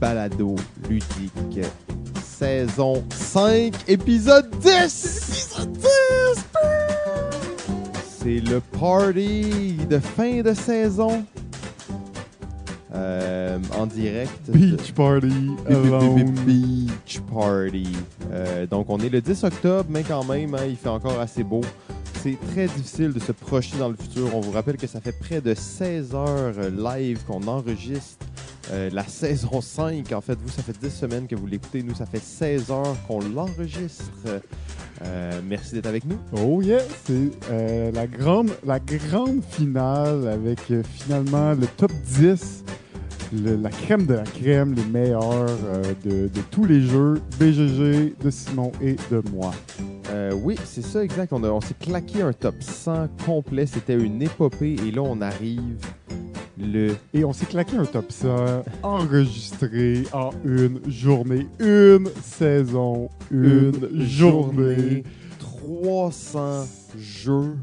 Balado ludique, saison 5, épisode 10! Épisode 10! C'est le party de fin de saison. Euh, en direct. Beach Party alone. Beach Party. Euh, donc, on est le 10 octobre, mais quand même, hein, il fait encore assez beau. C'est très difficile de se projeter dans le futur. On vous rappelle que ça fait près de 16 heures euh, live qu'on enregistre euh, la saison 5. En fait, vous, ça fait 10 semaines que vous l'écoutez. Nous, ça fait 16 heures qu'on l'enregistre. Euh, merci d'être avec nous. Oh yeah, c'est la grande la grande finale avec finalement le top 10, le- la crème de la crème, les meilleurs euh, de, de tous les jeux, BGG, de Simon et de moi. Euh, oui, c'est ça, exact. On, a- on s'est claqué un top 100 complet. C'était une épopée. Et là, on arrive le Et on s'est claqué un top 100 enregistré en une journée, une saison, une, journée. 300 jeux,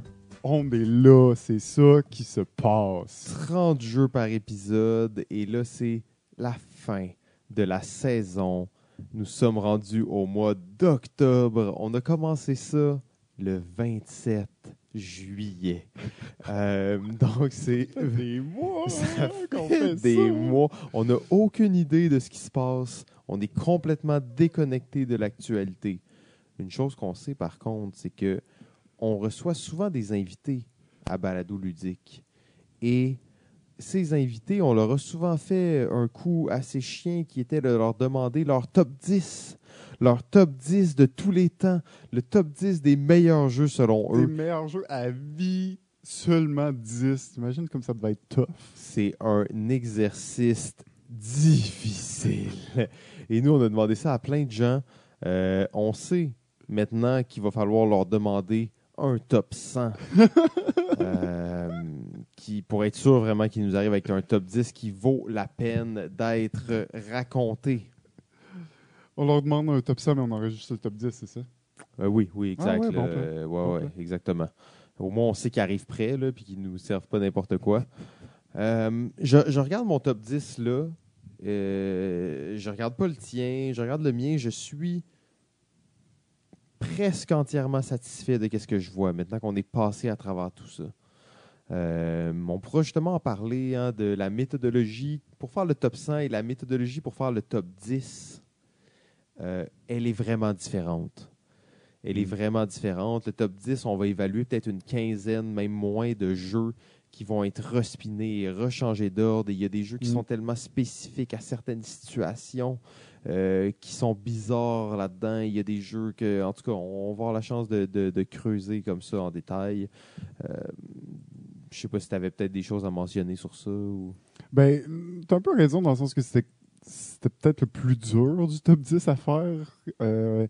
On est là, c'est ça qui se passe. 30 jeux par épisode. Et là, c'est la fin de la saison. Nous sommes rendus au mois d'octobre. On a commencé ça le 27 juillet. Euh, donc, c'est Des mois Ça fait fait des ça. mois. On n'a aucune idée de ce qui se passe. On est complètement déconnecté de l'actualité. Une chose qu'on sait par contre, c'est que on reçoit souvent des invités à Balado Ludique. Et ces invités, on leur a souvent fait un coup assez chien qui était de leur demander leur top 10. Leur top 10 de tous les temps. Le top 10 des meilleurs jeux selon Les eux. meilleurs jeux à vie, seulement 10. T'imagines comme ça devait être tough. c'est un exercice difficile. Et nous, on a demandé ça à plein de gens. Euh, on sait maintenant qu'il va falloir leur demander un top 100. euh, qui, pour être sûr vraiment qu'il nous arrive avec un top 10 qui vaut la peine d'être raconté. On leur demande un top 100, mais on enregistre le top 10, c'est ça? Euh, oui, oui, exact. Ah ouais, bon. Euh, ouais, Bon ouais, plan. exactement. Au moins, on sait qu'ils arrivent prêts, puis qu'ils nous servent pas n'importe quoi. Euh, je, je regarde mon top 10, là. Je regarde pas le tien, je regarde le mien. Je suis presque entièrement satisfait de ce que je vois maintenant qu'on est passé à travers tout ça. Euh, on pourra justement en parler hein, de la méthodologie pour faire le top 100 et la méthodologie pour faire le top 10. Euh, elle est vraiment différente. Elle est Mm. vraiment différente. Le top 10, on va évaluer peut-être une quinzaine, même moins de jeux qui vont être respinés et rechangés d'ordre. Il y a des jeux qui Mm. sont tellement spécifiques à certaines situations euh, qui sont bizarres là-dedans. Il y a des jeux que, en tout cas, on va avoir la chance de, creuser comme ça en détail. Euh, je sais pas si tu avais peut-être des choses à mentionner sur ça. Ben, t'as un peu raison dans le sens que c'était peut-être le plus dur du top 10 à faire. euh,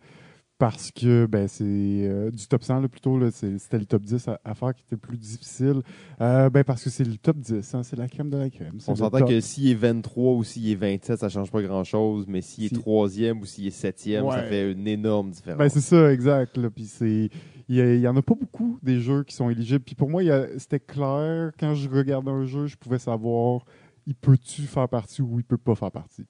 parce que ben c'est euh, du top 100 là, plutôt là, c'était le top 10 à, à faire qui était le plus difficile Euh, ben parce que c'est le top 10 hein, c'est la crème de la crème On s'entend que s'il est 23 ou s'il est 27, ça change pas grand-chose, mais s'il est Si- troisième ou s'il est septième, ça Ouais. fait une énorme différence. Ben, c'est ça, exact. Là. Puis c'est, il y, a- il y en a pas beaucoup des jeux qui sont éligibles. Puis pour moi, a- c'était clair quand je regardais un jeu, je pouvais savoir il peut-tu faire partie ou il peut pas faire partie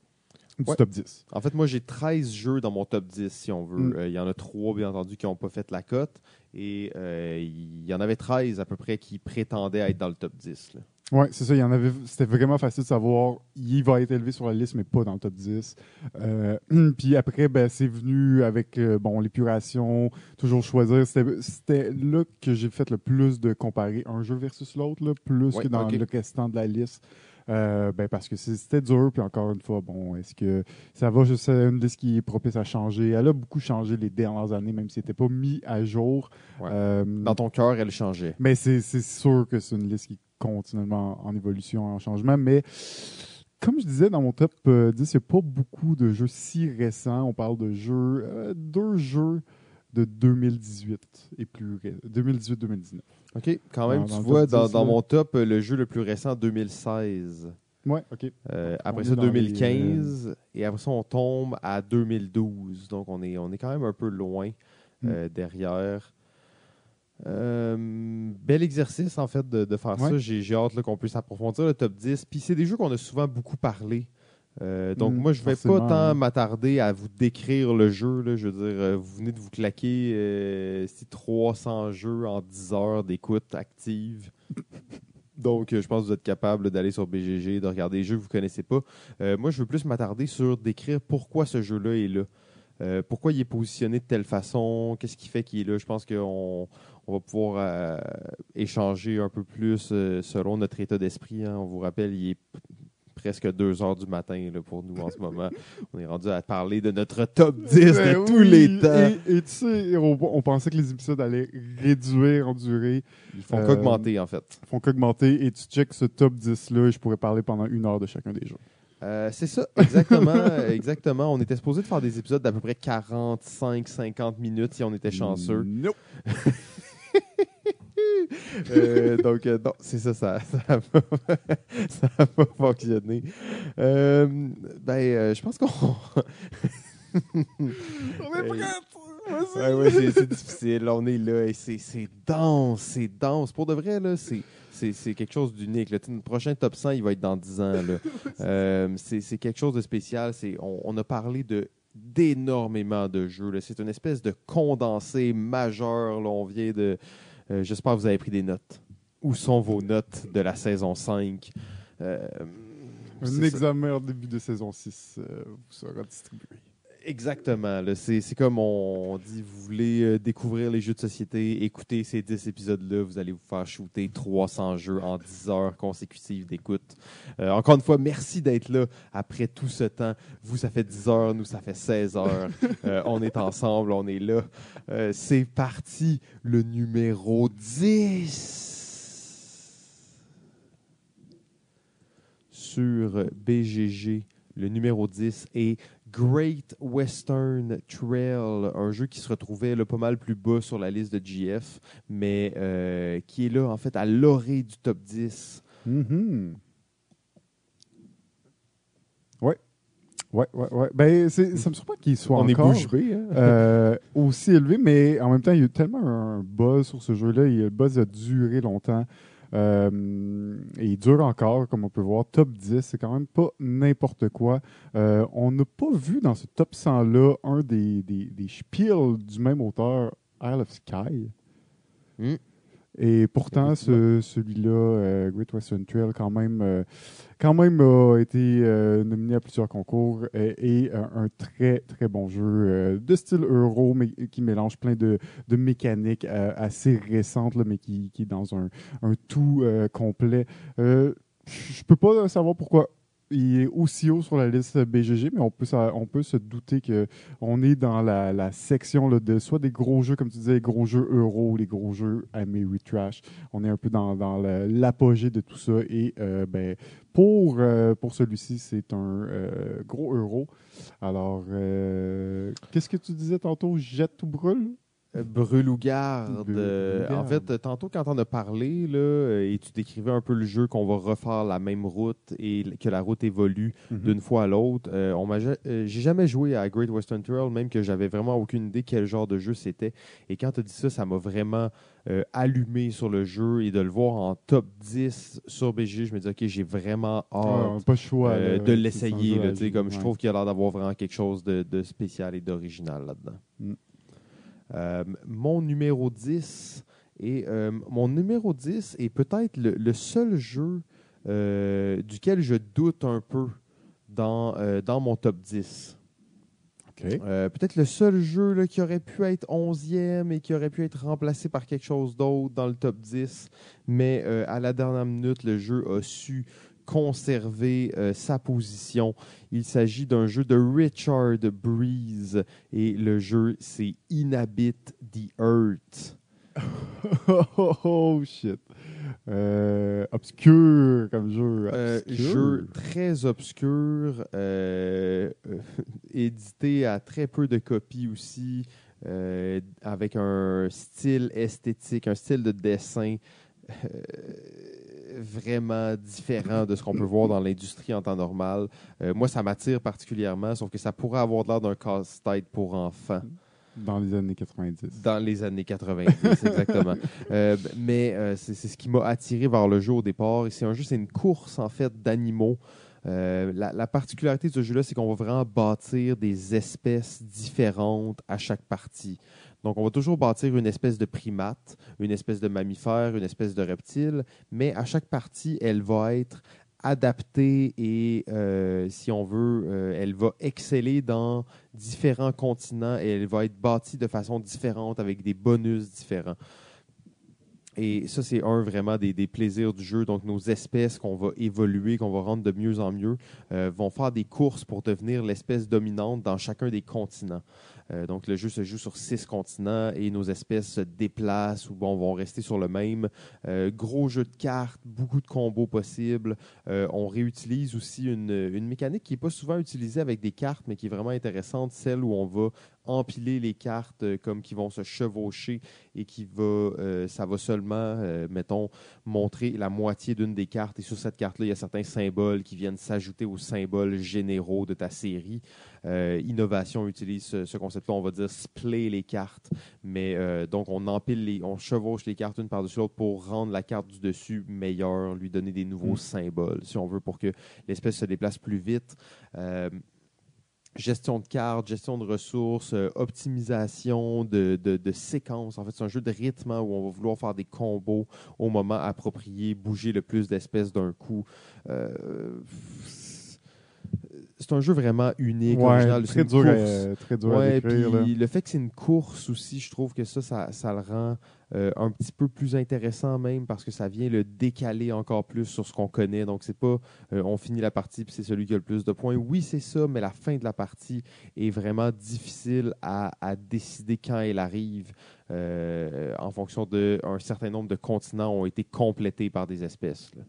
du Ouais. top 10. En fait, moi, j'ai 13 jeux dans mon top 10, si on veut. Mm. Euh, Il y en a 3, bien entendu, qui n'ont pas fait la cote. Et euh, il y en avait 13 à peu près qui prétendaient être dans le top 10. là. Ouais, c'est ça. Il y en avait. C'était vraiment facile de savoir. Il va être élevé sur la liste, mais pas dans le top 10. Euh, puis après, ben, c'est venu avec bon l'épuration, toujours choisir. C'était c'était là que j'ai fait le plus de comparer un jeu versus l'autre, plus Ouais, que dans le restant de la liste. Euh, ben parce que c'était dur, puis encore une fois, bon, est-ce que ça va? C'est une liste qui est propice à changer? Elle a beaucoup changé les dernières années, même si c'était pas mis à jour. Ouais. Euh, Dans ton cœur, elle changeait. mais c'est sûr que c'est une liste qui est continuellement en évolution, en changement. Mais comme je disais dans mon top euh, 10, il n'y a pas beaucoup de jeux si récents. On parle de jeux, euh, deux jeux de 2018 et plus ré- 2018-2019. OK, quand même, tu vois, dans, 10, dans là. mon top, euh, le jeu le plus récent, 2016. Ouais, ok. Euh, après ça, dans les, euh, 2015. Et après ça, on tombe à 2012. Donc, on est, on est quand même un peu loin Mm. euh, derrière. Bel exercice, en fait, de, de faire ça. Ouais. J'ai j'ai hâte qu'on puisse approfondir le top 10. Puis c'est des jeux qu'on a souvent beaucoup parlé. Euh, donc, Mm, moi, je vais forcément, pas tant hein. m'attarder à vous décrire le jeu. là. Je veux dire, euh, vous venez de vous claquer euh, si 300 jeux en 10 heures d'écoute active. Donc, euh, je pense que vous êtes capable d'aller sur BGG, de regarder les jeux que vous connaissez pas. Moi, je veux plus m'attarder sur décrire pourquoi ce jeu-là est là. Pourquoi il est positionné de telle façon, qu'est-ce qui fait qu'il est là? Je pense qu'on on va pouvoir euh, échanger un peu plus euh, selon notre état d'esprit. hein. On vous rappelle, il est presque 2 heures du matin là, pour nous en ce moment. On est rendu à parler de notre top 10 de Ben tous les temps. Et, et tu sais, on, on pensait que les épisodes allaient réduire en durée. Ils font Euh, qu'augmenter, en fait. Ils font qu'augmenter. Et tu check ce top 10-là et je pourrais parler pendant une heure de chacun des jeux. Euh, c'est ça, exactement. exactement. On était supposé de faire des épisodes d'à peu près 45-50 minutes si on était chanceux. Nope. Euh, donc, euh, non, c'est ça, ça n'a pas, ça pas fonctionné. Euh, ben, je pense qu'on. On est prêts! Ouais, ouais, c'est difficile. On est là et c'est dense, c'est dense. Pour de vrai, là, c'est. C'est quelque chose d'unique. Notre prochain top 100, il va être dans 10 ans. Euh, c'est c'est quelque chose de spécial. C'est On, on a parlé de d'énormément de jeux. là. C'est une espèce de condensé majeur. là. On vient de... euh, J'espère que vous avez pris des notes. Où sont vos notes de la saison 5? Euh, Un examen en début de saison 6 euh, vous sera distribué. Exactement. C'est comme on dit, vous voulez euh, découvrir les jeux de société, écoutez ces 10 épisodes-là, vous allez vous faire shooter 300 jeux en 10 heures consécutives d'écoute. Euh, encore une fois, merci d'être là après tout ce temps. Vous, ça fait 10 heures, nous, ça fait 16 heures. Euh, on est ensemble, on est là. Euh, C'est parti, le numéro 10. Sur BGG, le numéro 10 est Great Western Trail, un jeu qui se retrouvait là, pas mal plus bas sur la liste de GF, mais euh, qui est là, en fait, à l'orée du top 10. Mhm. Ouais. Ouais, ouais, ouais. Ben, c'est- ça me surprend qu'il soit On est encore bouche hein? euh, aussi élevé, mais en même temps, il y a eu tellement un buzz sur ce jeu-là. Le buzz a duré longtemps. Euh, et il dure encore, comme on peut voir. Top 10, c'est quand même pas n'importe quoi. Euh, on n'a pas vu dans ce top 100-là un des, des, des spiels du même auteur, Isle of Sky. Mm. Et pourtant, ce- celui-là, euh, Great Western Trail, quand même, euh, quand même a été euh, nominé à plusieurs concours et un très très bon jeu de style euro, mais qui mélange plein de, de mécaniques assez récentes, là, mais qui, qui est dans un, un tout complet. Je peux pas savoir pourquoi il est aussi haut sur la liste BGG, mais on peut, se douter que on est dans la, section de soit des gros jeux, comme tu disais, les gros jeux euro, les gros jeux Trash. On est un peu dans, l'apogée de tout ça. Et euh, ben, pour, euh, pour celui-ci, c'est un euh, gros euro. Alors, qu'est-ce que tu disais tantôt? Jette ou brûle? Euh, Brûle ou garde. Brûle ou Euh, en fait, tantôt, quand on a parlé, là, euh, et tu décrivais un peu le jeu, qu'on va refaire la même route et que la route évolue Mhm. d'une fois à l'autre, euh, on m'a ja- euh, j'ai jamais joué à Great Western Trail, même que j'avais vraiment aucune idée quel genre de jeu c'était. Et quand tu as dit ça, ça m'a vraiment euh, allumé sur le jeu et de le voir en top 10 sur BG, je me dis, OK, j'ai vraiment hâte. Pas choix. là, de l'essayer, comme je trouve qu'il a l'air d'avoir vraiment quelque chose de, de spécial et d'original là-dedans. Mm. Euh, mon numéro 10 et euh, mon numéro 10 est peut-être le, le seul jeu euh, duquel je doute un peu dans, dans mon top 10. OK. Euh, peut-être le seul jeu là, qui aurait pu être 11e et qui aurait pu être remplacé par quelque chose d'autre dans le top 10. Mais euh, à la dernière minute, le jeu a su conserver euh, sa position. Il s'agit d'un jeu de Richard Breeze et le jeu, c'est Inhabit the Earth. oh, oh, shit. Euh, obscur comme jeu. Euh, jeu très obscur, euh, édité à très peu de copies aussi, avec un style esthétique, un style de dessin vraiment différent de ce qu'on peut voir dans l'industrie en temps normal. Euh, moi, ça m'attire particulièrement, sauf que ça pourrait avoir l'air d'un casse-tête pour enfants. Dans les années 90. Dans les années 90, exactement. Euh, mais euh, c'est ce qui m'a attiré vers le jeu au départ. Et c'est un jeu, c'est une course en fait d'animaux. Euh, la, la particularité de ce jeu-là, c'est qu'on va vraiment bâtir des espèces différentes à chaque partie. Donc, on va toujours bâtir une espèce de primate, une espèce de mammifère, une espèce de reptile, mais à chaque partie, elle va être adaptée et, euh, si on veut, euh, elle va exceller dans différents continents et elle va être bâtie de façon différente avec des bonus différents. Et ça, c'est un vraiment des, plaisirs du jeu. Donc, nos espèces qu'on va évoluer, qu'on va rendre de mieux en mieux, euh, vont faire des courses pour devenir l'espèce dominante dans chacun des continents. Euh, donc, le jeu se joue sur six continents et nos espèces se déplacent ou bon, vont rester sur le même. Euh, gros jeu de cartes, beaucoup de combos possibles. Euh, on réutilise aussi une, mécanique qui n'est pas souvent utilisée avec des cartes, mais qui est vraiment intéressante, celle où on va empiler les cartes comme qui vont se chevaucher et qui va, ça va seulement, mettons, montrer la moitié d'une des cartes. Et sur cette carte-là, il y a certains symboles qui viennent s'ajouter aux symboles généraux de ta série. Euh, Innovation utilise ce, ce concept-là, on va dire splay les cartes. Mais euh, donc, on empile, les, on chevauche les cartes une par-dessus l'autre pour rendre la carte du dessus meilleure, lui donner des nouveaux Mm. symboles, si on veut, pour que l'espèce se déplace plus vite. Euh, gestion de cartes, gestion de ressources, euh, optimisation de, de, de séquences. En fait, c'est un jeu de rythme hein, où on va vouloir faire des combos au moment approprié, bouger le plus d'espèces d'un coup. Euh, c'est un jeu vraiment unique, Ouais, original. Très une dur, à, très dur à décrire. puis le fait que c'est une course aussi, je trouve que ça, ça, ça le rend euh, un petit peu plus intéressant même parce que ça vient le décaler encore plus sur ce qu'on connaît. Donc c'est pas euh, on finit la partie puis c'est celui qui a le plus de points. Oui, c'est ça, mais la fin de la partie est vraiment difficile à, à décider quand elle arrive euh, en fonction de un certain nombre de continents ont été complétés par des espèces. là.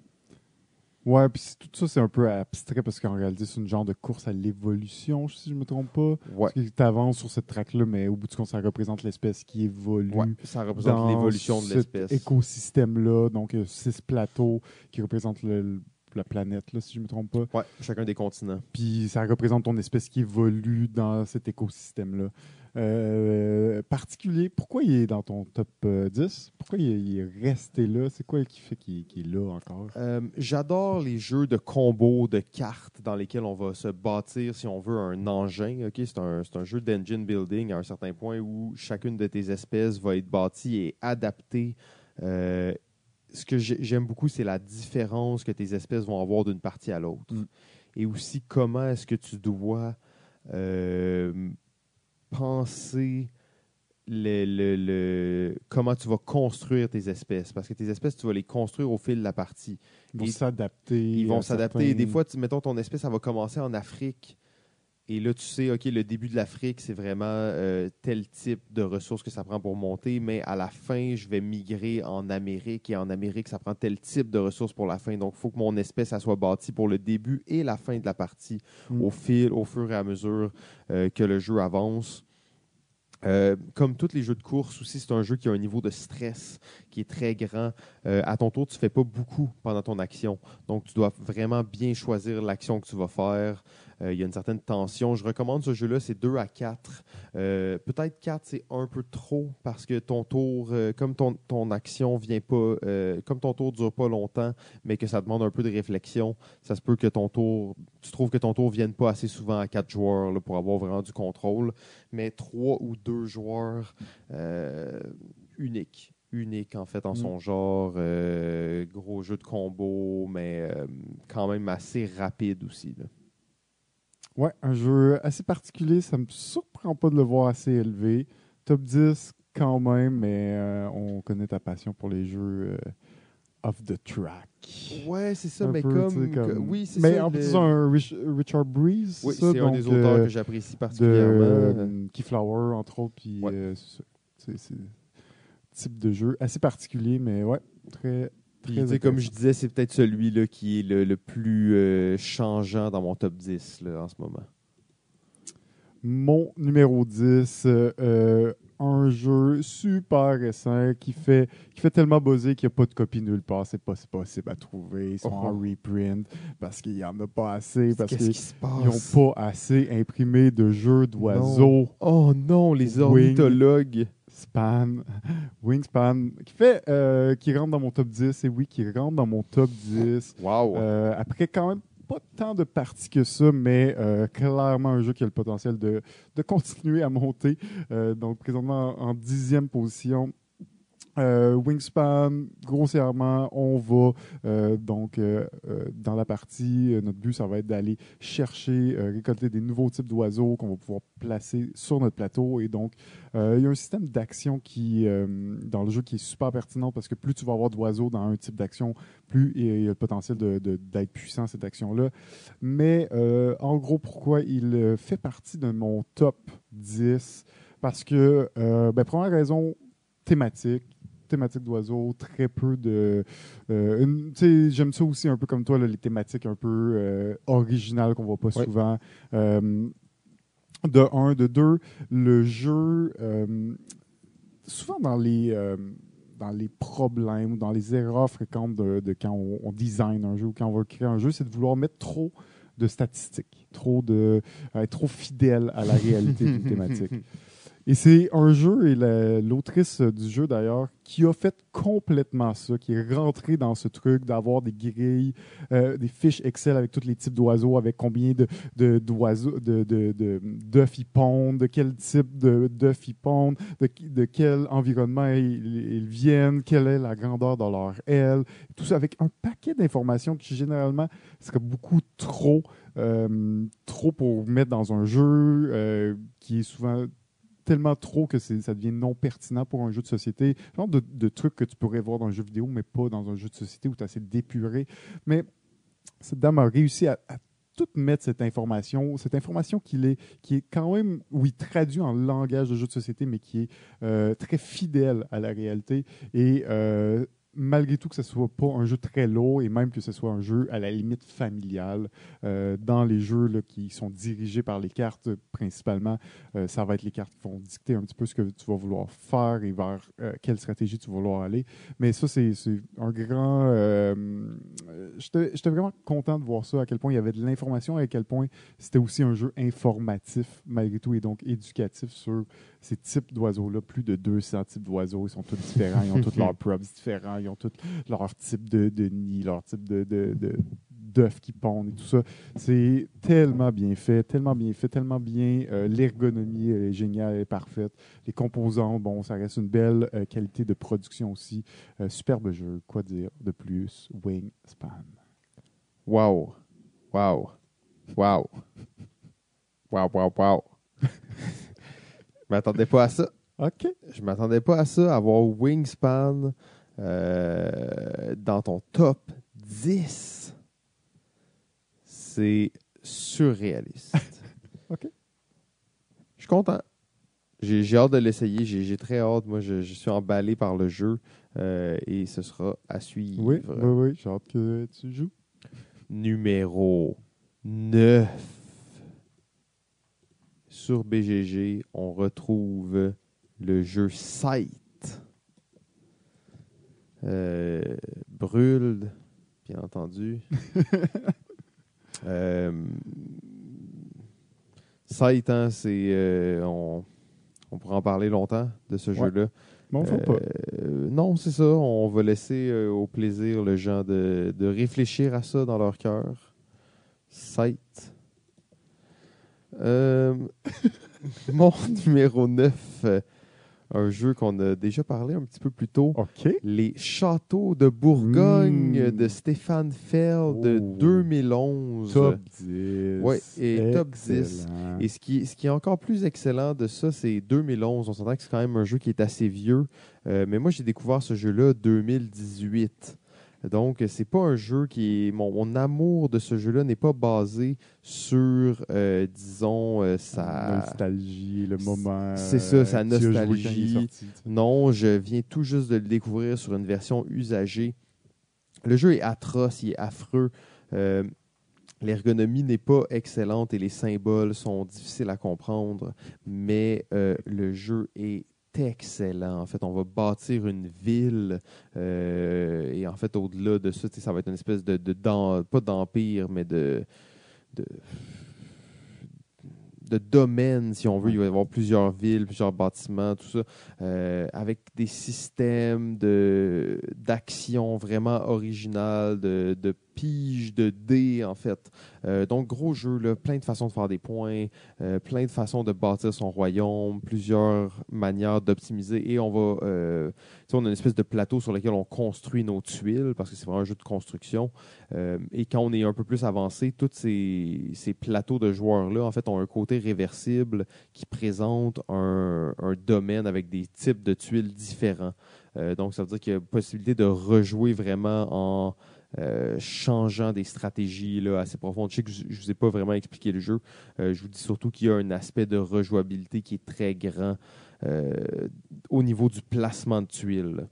Ouais, puis tout ça, c'est un peu abstrait parce qu'en réalité, c'est une genre de course à l'évolution, si je me trompe pas. Ouais. Parce que tu avances sur cette track-là, mais au bout du compte, ça représente l'espèce qui évolue. Ouais, ça représente l'évolution de cet l'espèce. écosystème-là. Donc, six plateaux qui représentent le- la planète, là, si je me trompe pas. Ouais, chacun des continents. Puis ça représente ton espèce qui évolue dans cet écosystème-là. Euh, particulier, pourquoi il est dans ton top euh, 10? Pourquoi il est, resté là? C'est quoi qui fait qu'il est là encore? Euh, J'adore les jeux de combos, de cartes dans lesquels on va se bâtir, si on veut, un engin. Ok, C'est un, un jeu d'engine building à un certain point où chacune de tes espèces va être bâtie et adaptée. Euh, ce que j'ai- j'aime beaucoup, c'est la différence que tes espèces vont avoir d'une partie à l'autre. Mm. Et aussi, comment est-ce que tu dois euh, penser le, le- le- comment tu vas construire tes espèces. Parce que tes espèces, tu vas les construire au fil de la partie. Ils vont s'adapter. Ils vont s'adapter. certains- Des fois, tu, mettons, ton espèce, ça va commencer en Afrique. Et là, tu sais, OK, le début de l'Afrique, c'est vraiment euh, tel type de ressources que ça prend pour monter. Mais à la fin, je vais migrer en Amérique. Et en Amérique, ça prend tel type de ressources pour la fin. Donc, il faut que mon espèce, elle soit bâtie pour le début et la fin de la partie Mm. au fil, au fur et à mesure euh, que le jeu avance. Euh, comme tous les jeux de course aussi, c'est un jeu qui a un niveau de stress qui est très grand. Euh, à ton tour, tu ne fais pas beaucoup pendant ton action. Donc, tu dois vraiment bien choisir l'action que tu vas faire. Euh, il y a une certaine tension. Je recommande ce jeu-là, c'est 2 à 4. Euh, Peut-être 4, c'est un peu trop parce que ton tour, euh, comme ton, ton action vient pas, comme ton tour dure pas longtemps, mais que ça demande un peu de réflexion, ça se peut que ton tour, tu trouves que ton tour vienne pas assez souvent à 4 joueurs là, pour avoir vraiment du contrôle. Mais 3 ou 2 joueurs, unique. Unique en fait en Mm. son genre. Euh, gros jeu de combo, mais euh, quand même assez rapide aussi. là. Ouais, un jeu assez particulier. Ça me surprend pas de le voir assez élevé. Top 10 quand même, mais euh, on connaît ta passion pour les jeux euh, off the track. Ouais, c'est ça, Un mais peu, comme, Oui, c'est Mais ça. en le- plus, un Rich- Richard Breeze. Oui, c'est un des auteurs euh, que j'apprécie particulièrement. Keyflower, entre autres. Puis Ouais. c'est ça. c'est c'est type de jeu assez particulier, mais ouais, très. Puis, comme je disais, c'est peut-être celui là, qui est le, le plus euh, changeant dans mon top 10 là, en ce moment. Mon numéro 10, euh, euh, un jeu super récent qui fait, qui fait tellement buzzer qu'il n'y a pas de copie nulle part. C'est pas possible à trouver. Ils sont Oh. en reprint parce qu'il n'y en a pas assez, parce qu'ils n'ont pas assez imprimé de jeux d'oiseaux. Oh non, les ornithologues. Wingspan, qui fait, euh, qui rentre dans mon top 10, et oui, qui rentre dans mon top 10. Wow. Euh, après, quand même, pas tant de parties que ça, mais euh, clairement un jeu qui a le potentiel de, de continuer à monter. Euh, donc, présentement en, en dixième position. Euh, Wingspan, grossièrement, on va euh, donc euh, dans la partie, notre but, ça va être d'aller chercher, récolter des nouveaux types d'oiseaux qu'on va pouvoir placer sur notre plateau. Et donc, il y a un système d'action qui, dans le jeu, qui est super pertinent parce que plus tu vas avoir d'oiseaux dans un type d'action, plus il y a le potentiel d'être puissant cette action-là. Mais en gros, pourquoi il fait partie de mon top 10 Parce que, ben, première raison, thématique. Thématique d'oiseaux, très peu de. euh, J'aime ça aussi un peu comme toi, là, les thématiques un peu euh, originales qu'on voit pas Ouais. souvent. Euh, de un, de deux, le jeu, souvent dans les, dans les problèmes, dans les erreurs fréquentes de, de quand on, on design un jeu ou quand on va créer un jeu, c'est de vouloir mettre trop de statistiques, trop de, être trop fidèle à la réalité d'une thématique. Et c'est un jeu, et la- l'autrice du jeu d'ailleurs, qui a fait complètement ça, qui est rentrée dans ce truc d'avoir des grilles, euh, des fiches Excel avec tous les types d'oiseaux, avec combien de, d'oiseaux, de, de, de- d'œufs ils pondent, de quel type de, d'œufs ils pondent, de, de quel environnement ils, ils viennent, quelle est la grandeur de leur aile, tout ça avec un paquet d'informations qui généralement serait beaucoup trop, euh, trop pour mettre dans un jeu euh, qui est souvent tellement trop que ça devient non pertinent pour un jeu de société. Genre de, de trucs que tu pourrais voir dans un jeu vidéo, mais pas dans un jeu de société où tu as assez d'épuré. Mais cette dame a réussi à, tout mettre cette information, cette information qu'il est, qui est quand même, oui, traduit en langage de jeu de société, mais qui est euh, très fidèle à la réalité. Et euh, malgré tout que ce soit pas un jeu très lourd et même que ce soit un jeu à la limite familial, euh, dans les jeux qui sont dirigés par les cartes principalement, euh, ça va être les cartes qui vont dicter un petit peu ce que tu vas vouloir faire et vers euh, quelle stratégie tu vas vouloir aller. Mais ça, c'est un grand... j'étais vraiment content de voir ça, à quel point il y avait de l'information et à quel point c'était aussi un jeu informatif malgré tout et donc éducatif sur ces types d'oiseaux-là. Plus de 200 types d'oiseaux, ils sont tous différents, ils ont tous leurs props différents, ils ont tous leur type de, de nid, leur type de... de, de d'œufs qui pondent et tout ça. C'est tellement bien fait, tellement bien fait, tellement bien. euh, L'ergonomie est géniale, elle est parfaite. Les composants, bon, ça reste une belle euh, qualité de production aussi. Euh, superbe jeu, quoi dire de plus? Wingspan. Wow. Wow. Wow. Wow, wow, wow. Je m'attendais pas à ça. OK. Je m'attendais pas à ça, avoir Wingspan euh, dans ton top 10. C'est surréaliste. OK. Je suis content. J'ai hâte de l'essayer. J'ai j'ai très hâte. Moi, je, je suis emballé par le jeu euh, et ce sera à suivre. Oui, oui, oui, j'ai hâte que tu joues. Numéro 9. Sur BGG, on retrouve le jeu Sight. Euh, Brûle, bien entendu. euh, Sight, hein, c'est. euh, on, on pourra en parler longtemps de ce Ouais. jeu-là. Bon, faut pas. Euh, non, c'est ça. On va laisser euh, au plaisir les gens de, de réfléchir à ça dans leur cœur. Sight. Euh, mon numéro 9, euh, un jeu qu'on a déjà parlé un petit peu plus tôt. OK. Les Châteaux de Bourgogne Mm. de Stéphane Feld de Oh. 2011. Top 10. Ouais, et top 10. Excellent. Et ce qui, est, ce qui est encore plus excellent de ça, c'est 2011. On s'entend que c'est quand même un jeu qui est assez vieux. Euh, mais moi, j'ai découvert ce jeu-là 2018. Donc, c'est pas un jeu qui est. Mon, mon amour de ce jeu-là n'est pas basé sur, euh, disons, euh, sa. nostalgie, le moment. C'est ça, sa euh, nostalgie. sorti. Non, je viens tout juste de le découvrir sur une version usagée. Le jeu est atroce, il est affreux. Euh, L'ergonomie n'est pas excellente et les symboles sont difficiles à comprendre, mais le jeu est excellent. En fait, on va bâtir une ville euh, et en fait, au-delà de ça, ça va être une espèce de, de pas d'empire, mais de, de de domaine, si on veut. Il va y avoir plusieurs villes, plusieurs bâtiments, tout ça, euh, avec des systèmes de, d'action vraiment originales, de, de piges, de dés, en fait. Euh, donc, gros jeu, là, plein de façons de faire des points, euh, plein de façons de bâtir son royaume, plusieurs manières d'optimiser. Et on va. euh, on a une espèce de plateau sur lequel on construit nos tuiles, parce que c'est vraiment un jeu de construction. Euh, et quand on est un peu plus avancé, tous ces, ces plateaux de joueurs-là, en fait, ont un côté réversible qui présente un, un domaine avec des types de tuiles différents. Euh, donc, ça veut dire qu'il y a possibilité de rejouer vraiment en euh, changeant des stratégies là, assez profondes. Je sais que je ne vous ai pas vraiment expliqué le jeu. Euh, je vous dis surtout qu'il y a un aspect de rejouabilité qui est très grand euh, au niveau du placement de tuiles.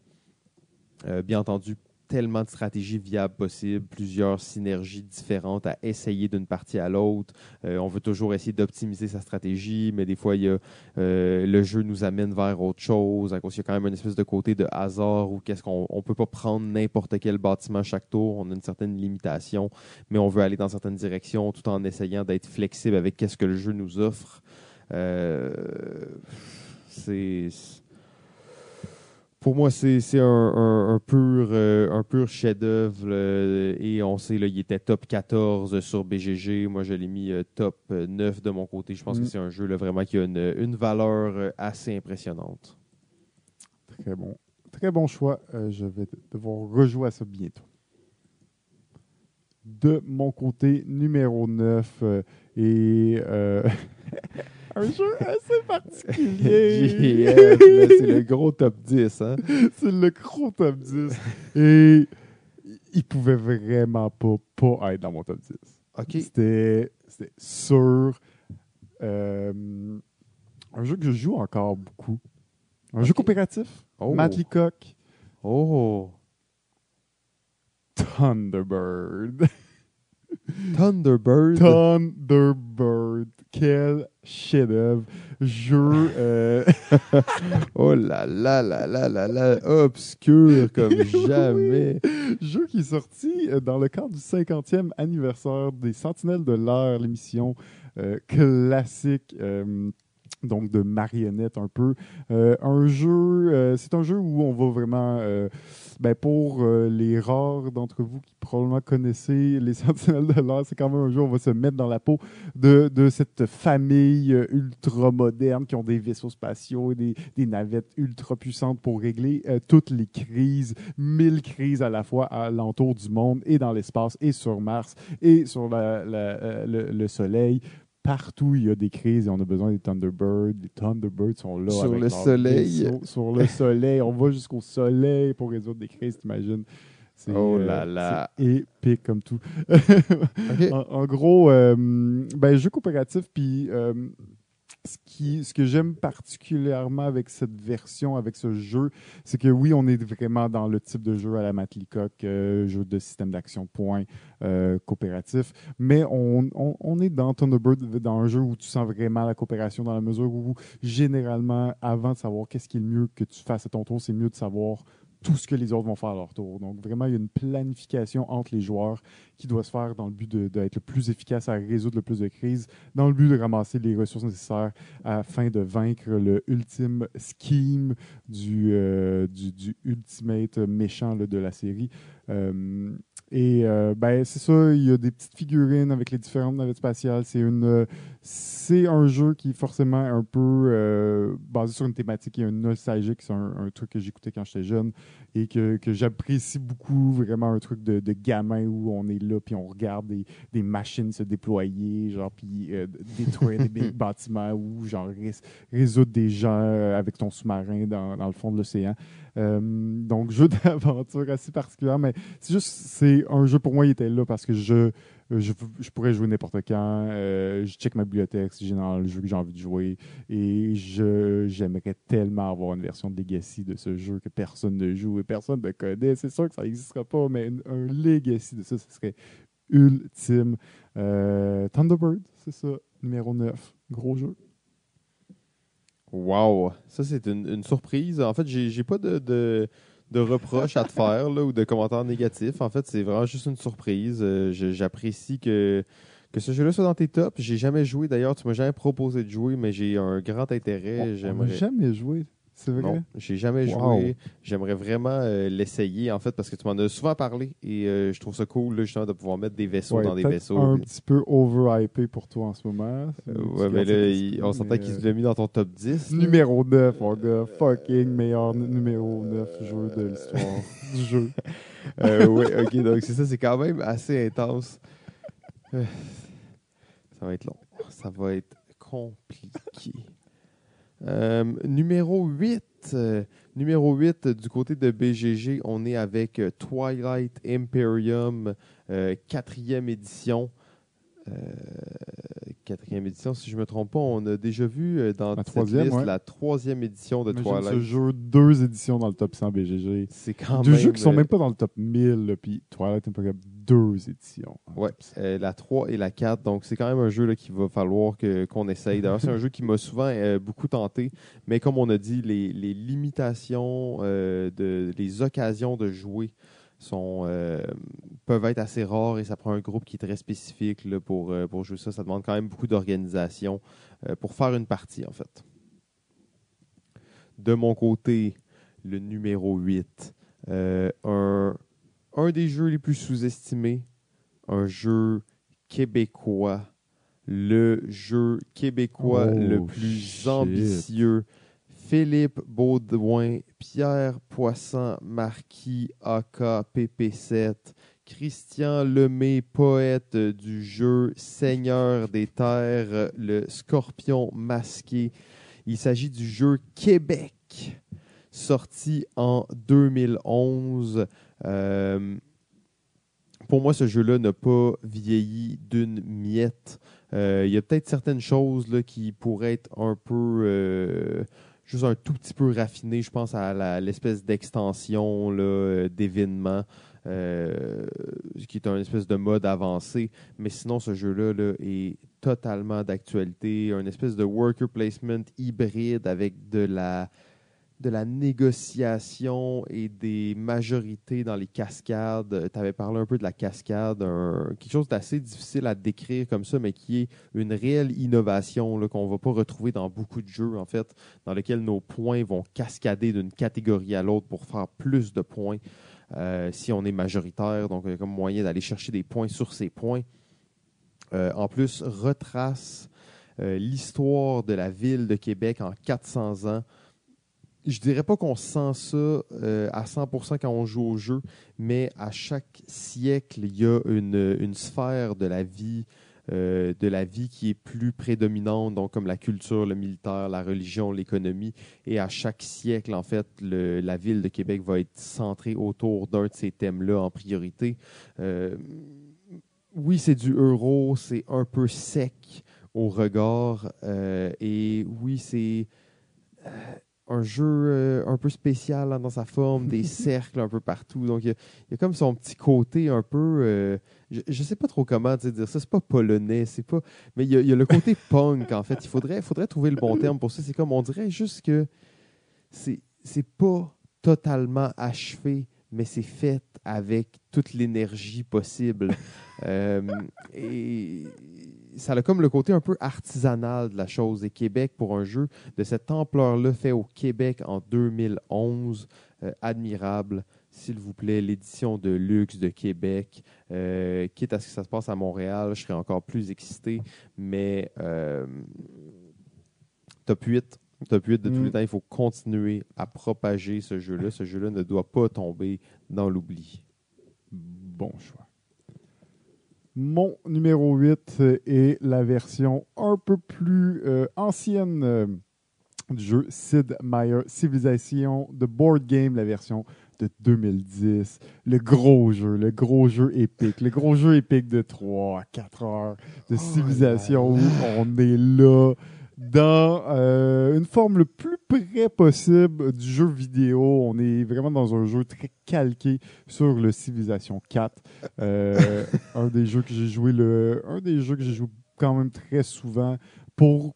Bien entendu, tellement de stratégies viables possibles, plusieurs synergies différentes à essayer d'une partie à l'autre. Euh, on veut toujours essayer d'optimiser sa stratégie, mais des fois, il y a, euh, le jeu nous amène vers autre chose. Il y a quand même une espèce de côté de hasard où qu'est-ce qu'on on peut pas prendre n'importe quel bâtiment chaque tour. On a une certaine limitation, mais on veut aller dans certaines directions tout en essayant d'être flexible avec qu'est-ce que le jeu nous offre. Euh, c'est pour moi, c'est c'est un, un- un pur, euh, un pur chef-d'œuvre. euh, et on sait, là, il était top 14 sur BGG. Moi, je l'ai mis euh, top euh, 9 de mon côté. Je pense Mm. que c'est un jeu là, vraiment qui a une, une valeur assez impressionnante. Très bon. Très bon choix. Je vais devoir rejouer à ça bientôt. De mon côté, numéro 9 euh, et euh, un jeu assez particulier. Là, c'est le gros top 10. Hein? c'est le gros top 10. Et il pouvait vraiment pas, pas être dans mon top 10. OK. C'était sûr. Euh, un jeu que je joue encore beaucoup. Un jeu coopératif. Oh. Matt Leacock. Oh. Thunderbird. Thunderbird. Thunderbird. Quel chef-d'œuvre. Jeu. euh, oh là là là là là là. Obscur comme jamais. jeu qui est sorti euh, dans le cadre du 50e anniversaire des Sentinelles de l'air, l'émission euh, classique. euh, donc de marionnettes un peu. Euh, un jeu, euh, c'est un jeu où on va vraiment, euh, ben pour les rares d'entre vous qui probablement connaissez les Sentinelles de l'air, c'est quand même un jeu où on va se mettre dans la peau de, de cette famille ultra moderne qui ont des vaisseaux spatiaux et des, navettes ultra puissantes pour régler toutes les crises, mille crises à la fois à l'entour du monde et dans l'espace et sur Mars et sur le Soleil. Partout, il y a des crises et on a besoin des Thunderbirds. Les Thunderbirds sont là. Sur avec le soleil. vaisseaux. Sur le soleil. On va jusqu'au soleil pour résoudre des crises, t'imagines? C'est, Oh euh, là c'est épique comme tout. En gros, euh, ben, jeu coopératif, puis euh, ce, qui, ce que j'aime particulièrement avec cette version, avec ce jeu, c'est que oui, on est vraiment dans le type de jeu à la Matt euh, jeu de système d'action point euh, coopératif, mais on, on, on est dans Thunderbird, dans un jeu où tu sens vraiment la coopération dans la mesure où, généralement, avant de savoir qu'est-ce qui est le mieux que tu fasses à ton tour, c'est mieux de savoir tout ce que les autres vont faire à leur tour. Donc, vraiment, il y a une planification entre les joueurs qui doit se faire dans le but d'être le plus efficace à résoudre le plus de crises, dans le but de ramasser les ressources nécessaires afin de vaincre le ultime scheme du, euh, du, ultimate méchant de la série. Euh, et euh, ben c'est ça, il y a des petites figurines avec les différentes navettes spatiales. C'est une, euh, c'est un jeu qui est forcément un peu euh, basé sur une thématique est un nostalgique. C'est un, un truc que j'écoutais quand j'étais jeune et que, que j'apprécie beaucoup. Vraiment un truc de, de gamin où on est là puis on regarde des, des machines se déployer, genre puis euh, détruire des bâtiments ou genre rés- résoudre des gens euh, avec ton sous-marin dans, dans le fond de l'océan. Euh, donc jeu d'aventure assez particulier, mais c'est juste c'est un jeu pour moi il était là parce que je je, je pourrais jouer n'importe quand. euh, je check ma bibliothèque si j'ai dans le jeu que j'ai envie de jouer. Et je j'aimerais tellement avoir une version de Legacy de ce jeu que personne ne joue et personne ne connaît. C'est sûr que ça n'existera pas, mais un Legacy de ça, ce serait ultime. Euh, Thunderbird, c'est ça, numéro 9. Gros jeu. Wow! Ça, c'est une, une surprise. En fait, j'ai pas de, de, de reproches à te faire là, ou de commentaires négatifs. En fait, c'est vraiment juste une surprise. Euh, J'apprécie que, que ce jeu-là soit dans tes tops. J'ai jamais joué. D'ailleurs, tu m'as jamais proposé de jouer, mais j'ai un grand intérêt. On J'aimerais. jamais joué. C'est vrai? Non, j'ai jamais Wow. joué. J'aimerais vraiment euh, l'essayer, en fait, parce que tu m'en as souvent parlé et euh, je trouve ça cool, là, justement, de pouvoir mettre des vaisseaux Ouais, dans des vaisseaux. un puis- petit peu overhypé pour toi en ce moment. Euh, ouais, mais ça là, il- on s'entend qu'il euh, l'a mis dans ton top 10. là. Numéro 9, mon gars. Fucking meilleur numéro 9 jeu de l'histoire du jeu. Oui, ok, donc c'est ça, c'est quand même assez intense. Ça va être long. Ça va être compliqué. Euh, numéro 8. euh, numéro 8, euh, du côté de BGG, on est avec euh, Twilight Imperium, euh, quatrième édition. Euh, quatrième édition, si je ne me trompe pas, on a déjà vu dans La cette troisième, liste ouais. la troisième édition de Imagine Twilight. ce jeu, deux éditions dans le top 100 BGG. C'est quand Deux même... jeux qui sont euh, même pas dans le top 1000, là, puis Twilight Imperium, deux éditions. Ouais, top 100. euh, la 3 et la 4. Donc, c'est quand même un jeu là, qu'il va falloir que- qu'on essaye. D'ailleurs, c'est un jeu qui m'a souvent euh, beaucoup tenté. Mais comme on a dit, les, les limitations, euh, de, les occasions de jouer sont, euh, peuvent être assez rares et ça prend un groupe qui est très spécifique là, pour, pour jouer ça. Ça demande quand même beaucoup d'organisation pour faire une partie, en fait. De mon côté, le numéro 8. euh, un, un des jeux les plus sous-estimés, un jeu québécois, le jeu québécois Oh, le plus shit. ambitieux. Philippe Baudouin, Pierre Poisson Marquis, AK PP7, Christian Lemay, poète du jeu Seigneur des Terres, le Scorpion masqué. Il s'agit du jeu Québec, sorti en 2011. Euh, pour moi, ce jeu-là n'a pas vieilli d'une miette. Euh, Il y a peut-être certaines choses là, qui pourraient être un peu, euh, juste un tout petit peu raffinées. Je pense à l'espèce d'extension d'événements, qui est un espèce de mode avancé. Mais sinon, ce jeu-là là, est totalement d'actualité. Un espèce de worker placement hybride avec de la de la négociation et des majorités dans les cascades. Tu avais parlé un peu de la cascade, quelque chose d'assez difficile à décrire comme ça, mais qui est une réelle innovation qu'on ne va pas retrouver dans beaucoup de jeux, en fait, dans lesquels nos points vont cascader d'une catégorie à l'autre pour faire plus de points euh, si on est majoritaire. Donc, a comme moyen d'aller chercher des points sur ces points. Euh, en plus, retrace euh, l'histoire de la ville de Québec en 400 ans je dirais pas qu'on sent ça euh, à 100% quand on joue au jeu, mais à chaque siècle, il y a une, sphère de la vie, euh, de la vie qui est plus prédominante, donc comme la culture, le militaire, la religion, l'économie. Et à chaque siècle, en fait, le- la ville de Québec va être centrée autour d'un de ces thèmes-là en priorité. Euh, oui, c'est du euro, c'est un peu sec au regard, et oui, c'est un jeu euh, un peu spécial dans sa forme, des cercles un peu partout. Donc, il y, a- il y a comme son petit côté un peu. euh, je, je sais pas trop comment dire ça. C'est pas polonais, c'est pas. Mais il y, a, il y a le côté punk, en fait. Il faudrait, faudrait trouver le bon terme pour ça. C'est comme, on dirait juste que c'est c'est pas totalement achevé, mais c'est fait avec toute l'énergie possible. Euh, et ça a comme le côté un peu artisanal de la chose. Et Québec, pour un jeu de cette ampleur-là, fait au Québec en 2011, euh, admirable. S'il vous plaît, l'édition de luxe de Québec. Euh, quitte à ce que ça se passe à Montréal, je serais encore plus excité. Mais euh, top 8, top 8 de tous Mm. les temps, il faut continuer à propager ce jeu-là. Ce jeu-là ne doit pas tomber dans l'oubli. Bon choix. Mon numéro 8 euh, est la version un peu plus euh, ancienne euh, du jeu Sid Meier Civilization de Board Game, la version de 2010. Le gros jeu, le gros jeu épique, le gros jeu épique de 3 à 4 heures de Oh civilisation où on est là dans euh, une forme le plus près possible du jeu vidéo. On est vraiment dans un jeu très calqué sur le Civilization 4. Euh, un des jeux que j'ai joué le un des jeux que j'ai joué quand même très souvent pour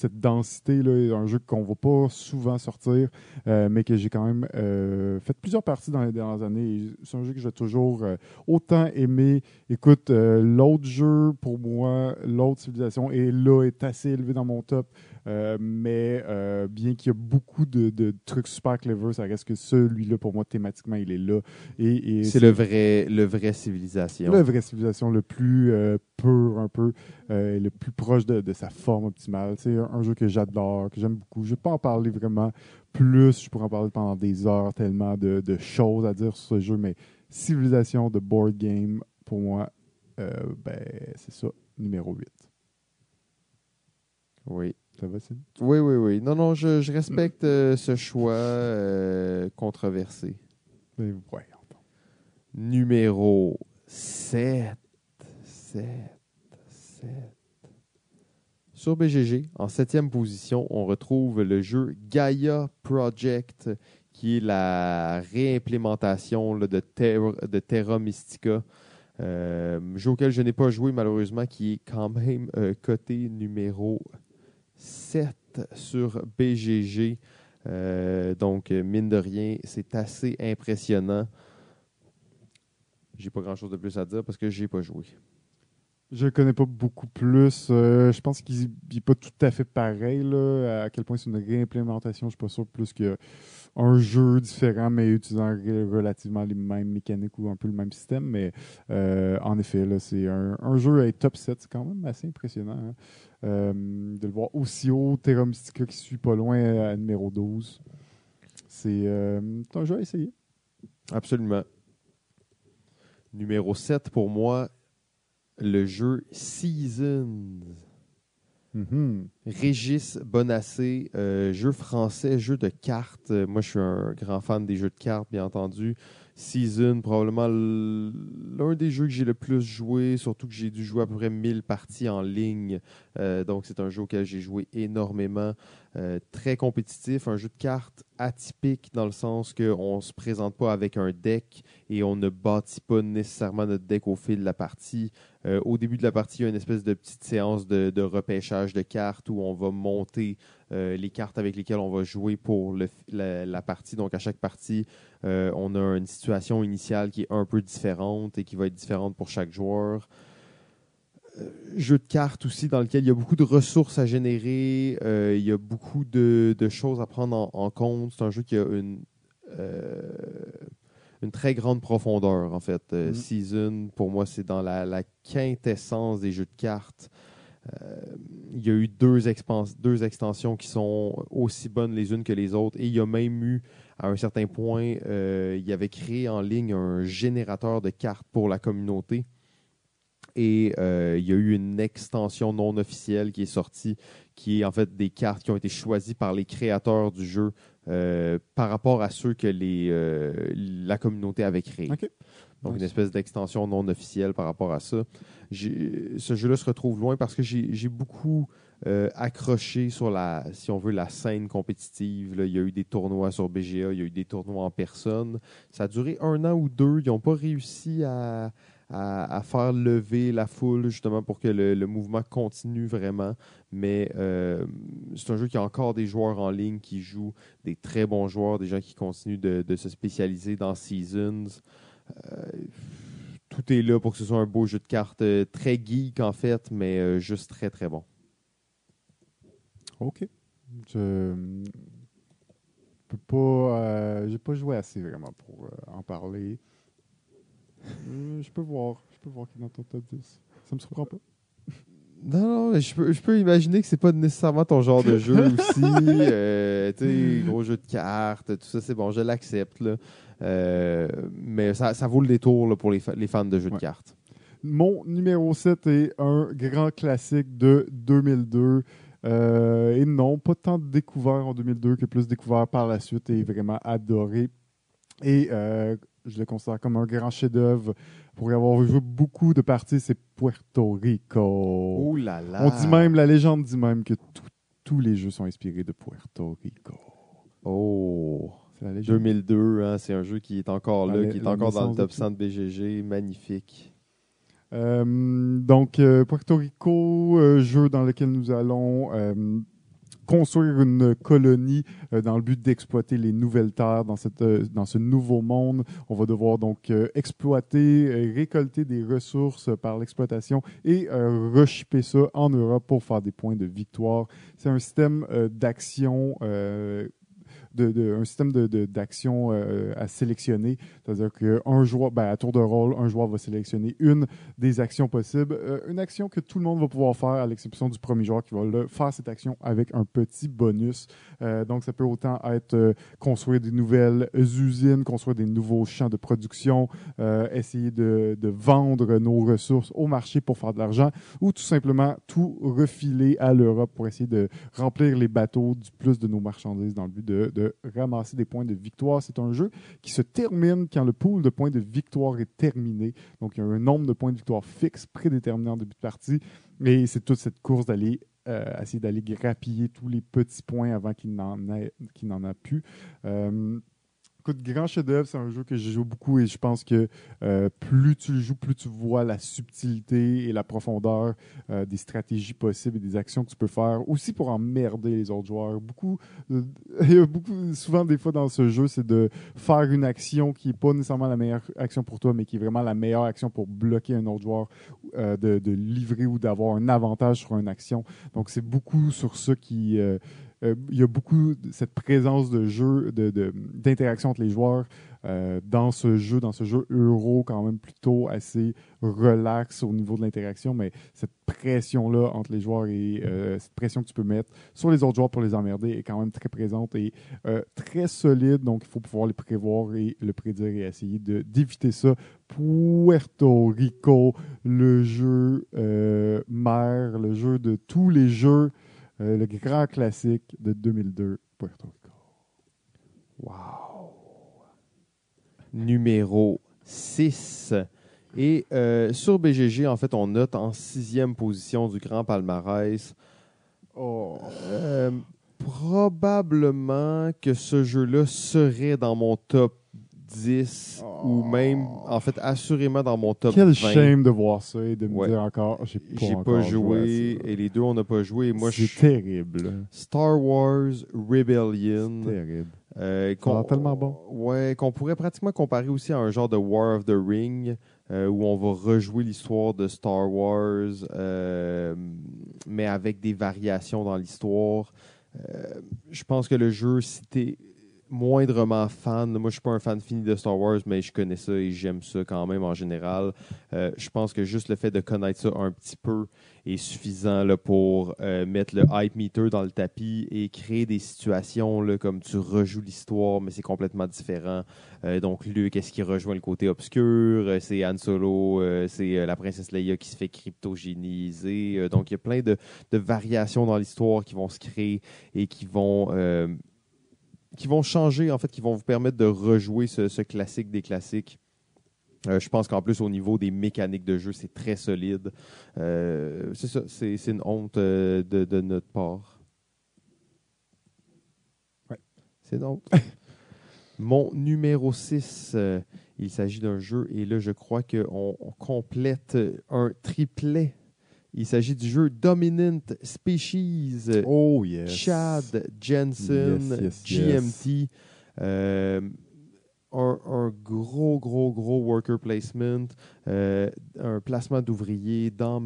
cette densité là, un jeu qu'on va pas souvent sortir, euh, mais que j'ai quand même euh, fait plusieurs parties dans les dernières années. C'est un jeu que j'ai toujours euh, autant aimé. Écoute, l'autre jeu pour moi, l'autre civilisation, est là est assez élevé dans mon top. Euh, mais euh, bien qu'il y a beaucoup de, de, trucs super clever, ça reste que celui-là, pour moi, thématiquement, il est là. Et, c'est le vrai, le vrai civilisation. Le vrai civilisation, le plus euh, pur, un peu, le plus proche de, de, sa forme optimale. C'est un, jeu que j'adore, que j'aime beaucoup. Je ne vais pas en parler vraiment plus. Je pourrais en parler pendant des heures, tellement de, de choses à dire sur ce jeu, mais civilisation de board game, pour moi, ben, c'est ça, numéro 8. Oui. Oui, oui, oui. Non, non, je, respecte euh, ce choix euh, controversé. Mais Numéro 7. 7. 7. Sur BGG, en septième position, on retrouve le jeu Gaia Project, qui est la réimplémentation de, de Terra Mystica. Euh, jeu auquel je n'ai pas joué malheureusement, qui est quand même coté numéro 7 sur BGG. Euh, donc, mine de rien, c'est assez impressionnant. J'ai pas grand chose de plus à dire parce que j'ai pas joué. Je connais pas beaucoup plus. Euh, je pense qu'il n'est pas tout à fait pareil. Là, à quel point c'est une réimplémentation, je suis pas sûr plus qu'un jeu différent, mais utilisant relativement les mêmes mécaniques ou un peu le même système. Mais euh, en effet, c'est un, jeu à top 7. C'est quand même assez impressionnant. Hein. Euh, de le voir aussi haut, Terra Mystica qui suit pas loin à numéro 12. C'est un jeu à essayer. Absolument. Numéro 7 pour moi, le jeu Seasons. Mm-hmm. Régis Bonassé, euh, jeu français, jeu de cartes. Moi, je suis un grand fan des jeux de cartes, bien entendu. Season, probablement l'un des jeux que j'ai le plus joué, surtout que j'ai dû jouer à peu près 1000 parties en ligne. Euh, donc, c'est un jeu auquel j'ai joué énormément. Euh, très compétitif, un jeu de cartes atypique dans le sens qu'on ne se présente pas avec un deck et on ne bâtit pas nécessairement notre deck au fil de la partie. Euh, au début de la partie, il y a une espèce de petite séance de, repêchage de cartes où on va monter les cartes avec lesquelles on va jouer pour la, partie. Donc, à chaque partie, euh, on a une situation initiale qui est un peu différente et qui va être différente pour chaque joueur. Euh, jeu de cartes aussi dans lequel il y a beaucoup de ressources à générer, euh, il y a beaucoup de, choses à prendre en, compte. C'est un jeu qui a une, une très grande profondeur, en fait. Mm-hmm. Season, pour moi, c'est dans la, quintessence des jeux de cartes. il y a eu deux, deux extensions qui sont aussi bonnes les unes que les autres et il y a même eu à un certain point, euh, il avait créé en ligne un générateur de cartes pour la communauté. Et euh, il y a eu une extension non officielle qui est sortie, qui est en fait des cartes qui ont été choisies par les créateurs du jeu euh, par rapport à ceux que les, la communauté avait créés. Donc, une espèce d'extension non officielle par rapport à ça. Ce jeu-là se retrouve loin parce que j'ai beaucoup euh, accroché sur la, si on veut, la scène compétitive. Il y a eu des tournois sur BGA, il y a eu des tournois en personne. Ça a duré un an ou deux. Ils n'ont pas réussi à, faire lever la foule justement pour que le, mouvement continue vraiment. Mais euh, c'est un jeu qui a encore des joueurs en ligne qui jouent, des très bons joueurs, des gens qui continuent de, se spécialiser dans Seasons. Euh, tout est là pour que ce soit un beau jeu de cartes, très geek en fait, mais juste très très bon. OK. Je peux pas. Euh, j'ai pas joué assez vraiment pour euh, en parler. Euh, je peux voir. Je peux voir qui est dans ton top 10. Ça me surprend pas. Non, non, je peux, je peux imaginer que c'est pas nécessairement ton genre de jeu aussi. tu sais, gros jeu de cartes, tout ça, c'est bon, je l'accepte. mais ça, ça, vaut le détour pour les, les, fans de jeux de cartes. Mon numéro 7 est un grand classique de 2002. Euh, et non, pas tant découvert en 2002 que plus découvert par la suite et vraiment adoré. Et euh, je le considère comme un grand chef-d'œuvre. Pour avoir vu beaucoup de parties, c'est Puerto Rico. Oh là là! On dit même, la légende dit même que tous les jeux sont inspirés de Puerto Rico. Oh! 2002, hein, c'est un jeu qui est encore là, qui est encore dans le top 100 de BGG. Magnifique. Euh, donc, euh, Puerto Rico, euh, jeu dans lequel nous allons construire une colonie euh, dans le but d'exploiter les nouvelles terres dans, cette, euh, dans ce nouveau monde. On va devoir donc euh, exploiter, récolter des ressources par l'exploitation et rechipper ça en Europe pour faire des points de victoire. C'est un système d'action de, un système d'action euh, à sélectionner. C'est-à-dire qu'un joueur, ben, à tour de rôle, un joueur va sélectionner une des actions possibles. Euh, une action que tout le monde va pouvoir faire, à l'exception du premier joueur qui va le, faire cette action avec un petit bonus. Euh, donc, ça peut autant être construire des nouvelles usines, construire des nouveaux champs de production, essayer de, de vendre nos ressources au marché pour faire de l'argent, ou tout simplement tout refiler à l'Europe pour essayer de remplir les bateaux du plus de nos marchandises dans le but de de ramasser des points de victoire. C'est un jeu qui se termine quand le pool de points de victoire est terminé. Donc, il y a un nombre de points de victoire fixe prédéterminé en début de partie. Et c'est toute cette course d'aller euh, essayer d'aller grappiller tous les petits points avant qu'il n'en n'en a plus. Euh, Grand chef-d'œuvre, c'est un jeu que je joue beaucoup et je pense que euh, plus tu le joues, plus tu vois la subtilité et la profondeur euh, des stratégies possibles et des actions que tu peux faire. Aussi pour emmerder les autres joueurs. Beaucoup, euh, souvent des fois dans ce jeu, c'est de faire une action qui n'est pas nécessairement la meilleure action pour toi, mais qui est vraiment la meilleure action pour bloquer un autre joueur, de, de, livrer ou d'avoir un avantage sur une action. Donc c'est beaucoup sur ça qui euh, il y a beaucoup de cette présence de jeu, d'interaction de, entre les joueurs euh, dans ce jeu, dans ce jeu euro quand même plutôt assez relax au niveau de l'interaction, mais cette pression-là entre les joueurs et euh, cette pression que tu peux mettre sur les autres joueurs pour les emmerder est quand même très présente et très solide, donc il faut pouvoir les prévoir et le prédire et essayer d'éviter ça. Puerto Rico, le jeu mère, le jeu de tous les jeux euh, le grand classique de 2002, Puerto Rico. Wow! Numéro 6. Et euh, sur BGG, en fait, on note en sixième position du grand palmarès. Oh. Euh, probablement que ce jeu-là serait dans mon top 10 ou même, en fait, assurément dans mon top Quel 20. shame de voir ça et de me dire encore, j'ai pas, j'ai pas joué. et les deux, on n'a pas joué. Moi, c'est terrible. Star Wars Rebellion. C'est terrible. Euh, tellement bon. Ouais, qu'on pourrait pratiquement comparer aussi à un genre de War of the Ring, euh, où on va rejouer l'histoire de Star Wars, euh, mais avec des variations dans l'histoire. Euh, je pense que le jeu, si t'es moindrement fan. Moi, je suis pas un fan fini de Star Wars, mais je connais ça et j'aime ça quand même en général. Euh, je pense que juste le fait de connaître ça un petit peu est suffisant là, pour euh, mettre le hype meter dans le tapis et créer des situations là, comme tu rejoues l'histoire, mais c'est complètement différent. Euh, donc, Luke, est-ce qu'il rejoint le côté obscur? C'est Han Solo, c'est la princesse Leia qui se fait cryptogéniser. donc, il y a plein de, de variations dans l'histoire qui vont se créer et qui vont qui vont changer, en fait, qui vont vous permettre de rejouer ce, classique des classiques. Euh, je pense qu'en plus, au niveau des mécaniques de jeu, c'est très solide. Euh, c'est ça, c'est, une honte euh, de, notre part. Ouais. C'est une honte. Mon numéro 6, il s'agit d'un jeu, et là, je crois qu'on complète un triplet il s'agit du jeu Dominant Species. Oh, yes. Chad Jensen, GMT. Euh, un, gros, gros, gros worker placement, euh, un placement d'ouvriers dans,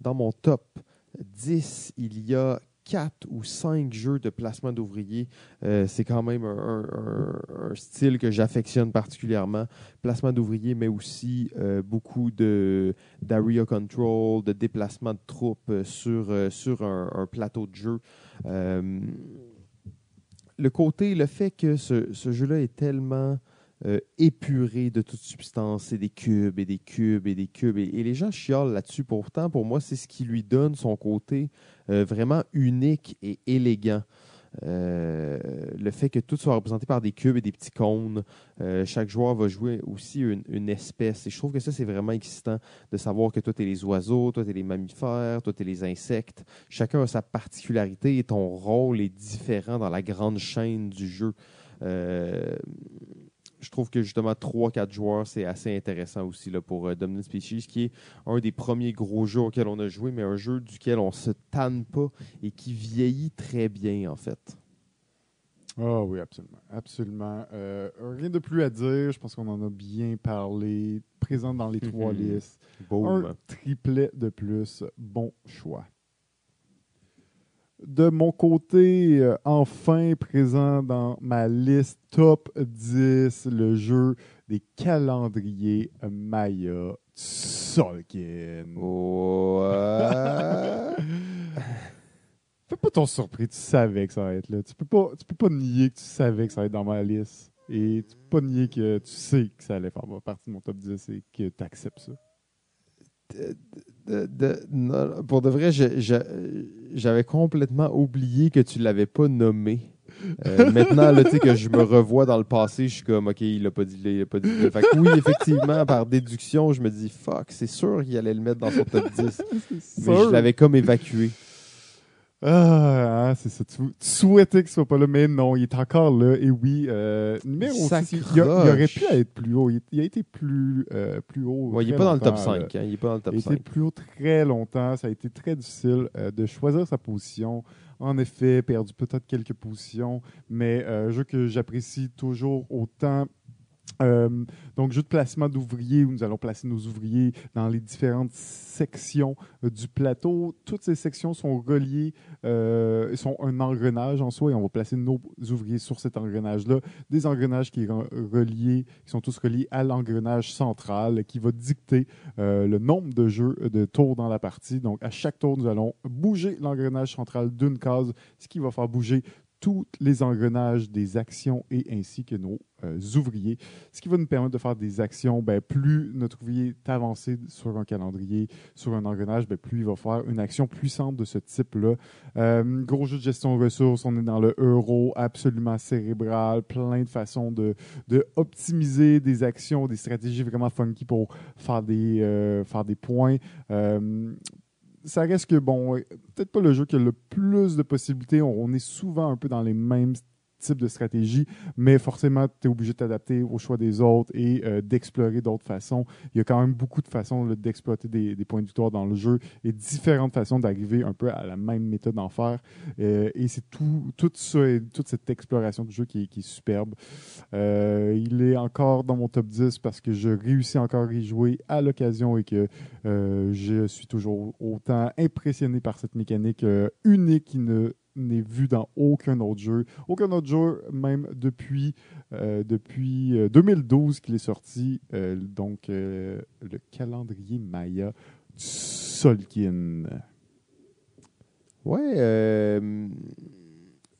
dans mon top 10. Il y a quatre ou cinq jeux de placement d'ouvriers. Euh, c'est quand même un, style que j'affectionne particulièrement. Placement d'ouvriers, mais aussi euh, beaucoup de d'area control, de déplacement de troupes euh, sur, un, plateau de jeu. le côté, le fait que ce jeu-là est tellement épuré de toute substance. C'est des cubes et des cubes et des cubes. Et, les gens chiolent là-dessus. Pourtant, pour moi, c'est ce qui lui donne son côté euh, vraiment unique et élégant. Euh, le fait que tout soit représenté par des cubes et des petits cônes. Euh, chaque joueur va jouer aussi une, espèce. Et je trouve que ça, c'est vraiment excitant de savoir que toi, tu es les oiseaux, toi, tu es les mammifères, toi, tu es les insectes. Chacun a sa particularité et ton rôle est différent dans la grande chaîne du jeu je trouve que justement 3-4 joueurs, c'est assez intéressant aussi là, pour euh, Dominant Species, qui est un des premiers gros jeux auxquels on a joué, mais un jeu duquel on se tanne pas et qui vieillit très bien, en fait. Ah oui, absolument. Absolument. Euh, rien de plus à dire. Je pense qu'on en a bien parlé. Présent dans les trois Mhm. listes. Boom. Un triplet de plus. Bon choix. De mon côté, euh, enfin présent dans ma liste top 10, le jeu des calendriers Maya. Ouais. Fais pas ton surpris, tu savais que ça allait être là. Tu peux pas, tu peux pas nier que tu savais que ça allait être dans ma liste. Et tu peux pas nier que tu sais que ça allait faire partie de mon top 10 et que tu acceptes ça. De- de- non, pour de vrai, j'avais complètement oublié que tu l'avais pas nommé. Euh, maintenant, là, que je me revois dans le passé, je suis comme, OK, il l'a pas dit il l'a pas dit. Fait que oui, effectivement, par déduction, je me dis, fuck, c'est sûr qu'il allait le mettre dans son top 10. Mais je l'avais comme évacué. Ah, hein, c'est ça. Tu, tu souhaitais qu'il soit pas là, mais non, il est encore là. Et oui, euh, numéro Ça 6, il, aurait pu être plus haut. Il, il a été plus, euh, plus haut. Ouais, il est très pas dans le top longtemps, 5. là. hein, il est pas dans le top Il 5. plus haut très longtemps. Ça a été très difficile euh, de choisir sa position. En effet, perdu peut-être quelques positions, mais euh, jeu que j'apprécie toujours autant. Euh, donc, jeu de placement d'ouvriers où nous allons placer nos ouvriers dans les différentes sections euh, du plateau. Toutes ces sections sont reliées, euh, sont un engrenage en soi et on va placer nos ouvriers sur cet engrenage-là. Des engrenages qui, sont reliés, qui sont tous reliés à l'engrenage central qui va dicter le nombre de jeux de tours dans la partie. Donc, à chaque tour, nous allons bouger l'engrenage central d'une case, ce qui va faire bouger tous les engrenages des actions et ainsi que nos euh, ouvriers, ce qui va nous permettre de faire des actions. Ben, plus notre ouvrier est avancé sur un calendrier, sur un engrenage, ben, plus il va faire une action puissante de ce type-là. Euh, gros jeu de gestion de ressources, on est dans le euro absolument cérébral, plein de façons de, de des actions, des stratégies vraiment funky pour faire des, euh, faire des points. Ça reste que, bon, peut-être pas le jeu qui a le plus de possibilités. On, on est souvent un peu dans les mêmes types de stratégies, mais forcément, tu es obligé de t'adapter au choix des autres et euh, d'explorer d'autres façons. Il y a quand même beaucoup de façons d'exploiter des, points de victoire dans le jeu et différentes façons d'arriver un peu à la même méthode d'en faire. Euh, et c'est tout, ça, toute cette exploration du jeu qui, est- superbe. Euh, il est encore dans mon top 10 parce que je réussis encore à y jouer à l'occasion et que euh, je suis toujours autant impressionné par cette mécanique unique qui ne n'est vue dans aucun autre jeu. Aucun autre jeu, même depuis, euh, depuis euh, 2012 qu'il est sorti. Euh, donc, euh, le calendrier Maya Solkin. Ouais. euh,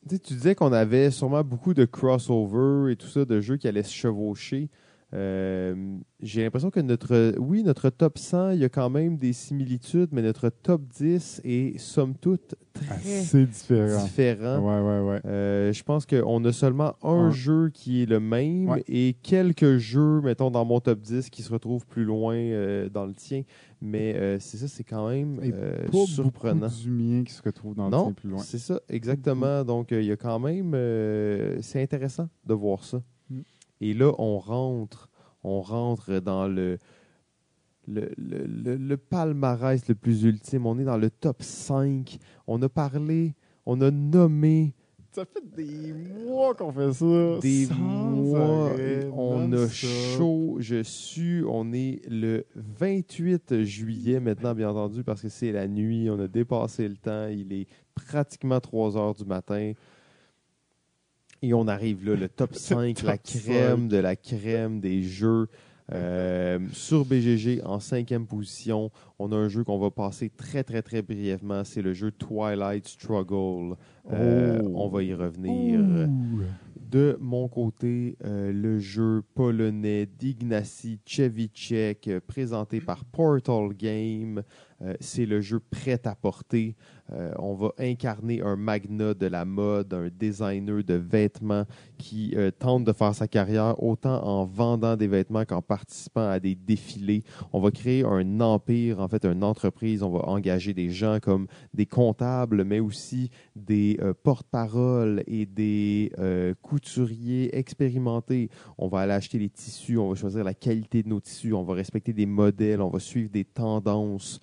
tu sais, tu disais qu'on avait sûrement beaucoup de crossover et tout ça, de jeux qui allaient se chevaucher. Euh, J'ai l'impression que notre, oui, notre top 100, il y a quand même des similitudes, mais notre top 10 est somme toute très Assez différent. différent. Ouais, ouais, ouais. Euh, je pense qu'on a seulement un jeu qui est le même Ouais. et quelques jeux, mettons, dans mon top 10 qui se retrouvent plus loin euh, dans le tien. Mais euh, c'est ça, c'est quand même Et Pas surprenant. du mien qui se retrouve dans le tien plus loin. c'est ça, exactement. Donc, il y a quand même... c'est intéressant de voir ça. Et là, on rentre, on rentre dans le, le, le, le- le palmarès le plus ultime. On est dans le top 5. On a parlé, on a nommé Ça fait des mois qu'on fait ça. des sans mois. arrêt, on a chaud, je suis. On est le 28 juillet maintenant, bien entendu, parce que c'est la nuit. On a dépassé le temps. Il est pratiquement 3 heures du matin. Et on arrive là, le top 5, la crème 5. de la crème des jeux. Euh, sur BGG, en cinquième position, on a un jeu qu'on va passer très, très, très brièvement. C'est le jeu Twilight Struggle. Euh, Oh. On va y revenir. Ouh. De mon côté, euh, le jeu polonais d'Ignacy Chevicek, euh, présenté par Portal Game. C'est le jeu prêt à porter. Euh, on va incarner un magnat de la mode, un designer de vêtements qui euh, tente de faire sa carrière autant en vendant des vêtements qu'en participant à des défilés. On va créer un empire, en fait, une entreprise. On va engager des gens comme des comptables, mais aussi des euh, porte-paroles et des couturiers expérimentés. On va aller acheter les tissus, on va choisir la qualité de nos tissus, on va respecter des modèles, on va suivre des tendances.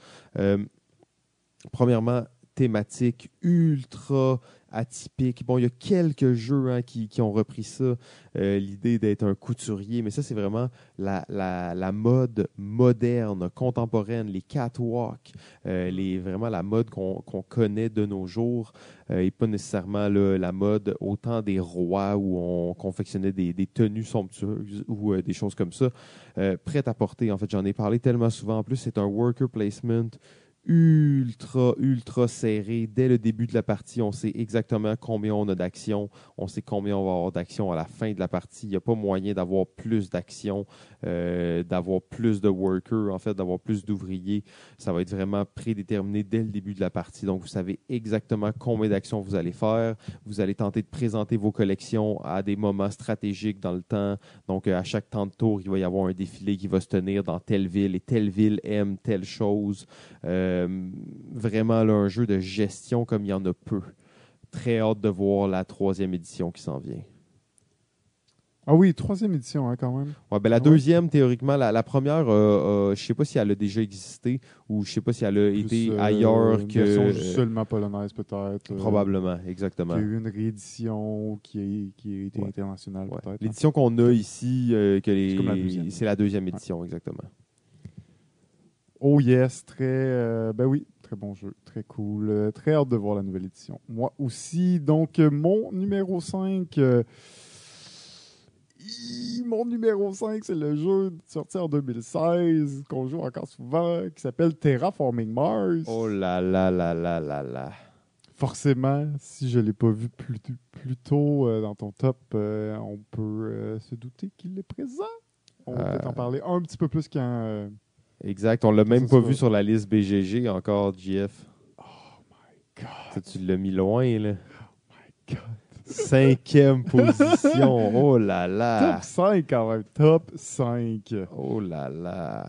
Premièrement, thématique ultra atypique. Bon, il y a quelques jeux hein, qui, ont repris ça, euh, l'idée d'être un couturier, mais ça, c'est vraiment la, mode moderne, contemporaine, les catwalks, euh, vraiment la mode qu'on connaît de nos jours, euh, et pas nécessairement la mode autant des rois où on confectionnait des, des tenues somptueuses ou des choses comme ça, prêtes à porter. En fait, j'en ai parlé tellement souvent. En plus, c'est un worker placement ultra, ultra serré. Dès le début de la partie, on sait exactement combien on a d'actions. On sait combien on va avoir d'actions à la fin de la partie. Il n'y a pas moyen d'avoir plus d'actions, d'avoir plus de workers, en fait, d'avoir plus d'ouvriers. Ça va être vraiment prédéterminé dès le début de la partie. Donc, vous savez exactement combien d'actions vous allez faire. Vous allez tenter de présenter vos collections à des moments stratégiques dans le temps. Donc, euh, à chaque temps de tour, il va y avoir un défilé qui va se tenir dans telle ville et telle ville aime telle chose. Euh, vraiment là, un jeu de gestion comme il y en a peu. Très hâte de voir la troisième édition qui s'en vient. Ah oui, troisième édition, hein, quand même. Ouais, ben, la Ah ouais? deuxième, théoriquement, la, la première, euh, euh, je sais pas si elle a déjà existé ou je sais pas si elle a Plus, été euh, ailleurs une que. version euh, seulement polonaise, peut-être. probablement, Il exactement. y a eu une réédition qui a, qui a été Ouais. internationale, peut-être. hein. L'édition qu'on a ici, que les- C'est la deuxième. édition, exactement. Oh yes, très. ben oui, très bon jeu, très cool. très hâte de voir la nouvelle édition. Moi aussi, donc, mon numéro 5. Mon numéro 5, c'est le jeu sorti en 2016, qu'on joue encore souvent, qui s'appelle Terraforming Mars. Oh là là là là là là. Forcément, si je ne l'ai pas vu plus, plus tôt euh, dans ton top, euh, on peut euh, se douter qu'il est présent. On va peut-être en parler un petit peu plus quand. euh, Exact. On l'a même pas vu sur la liste BGG encore, JF. God, Ça, tu l'as mis loin, là. God. Cinquième position. Oh là là. Top 5 quand même. Top 5. Oh là là.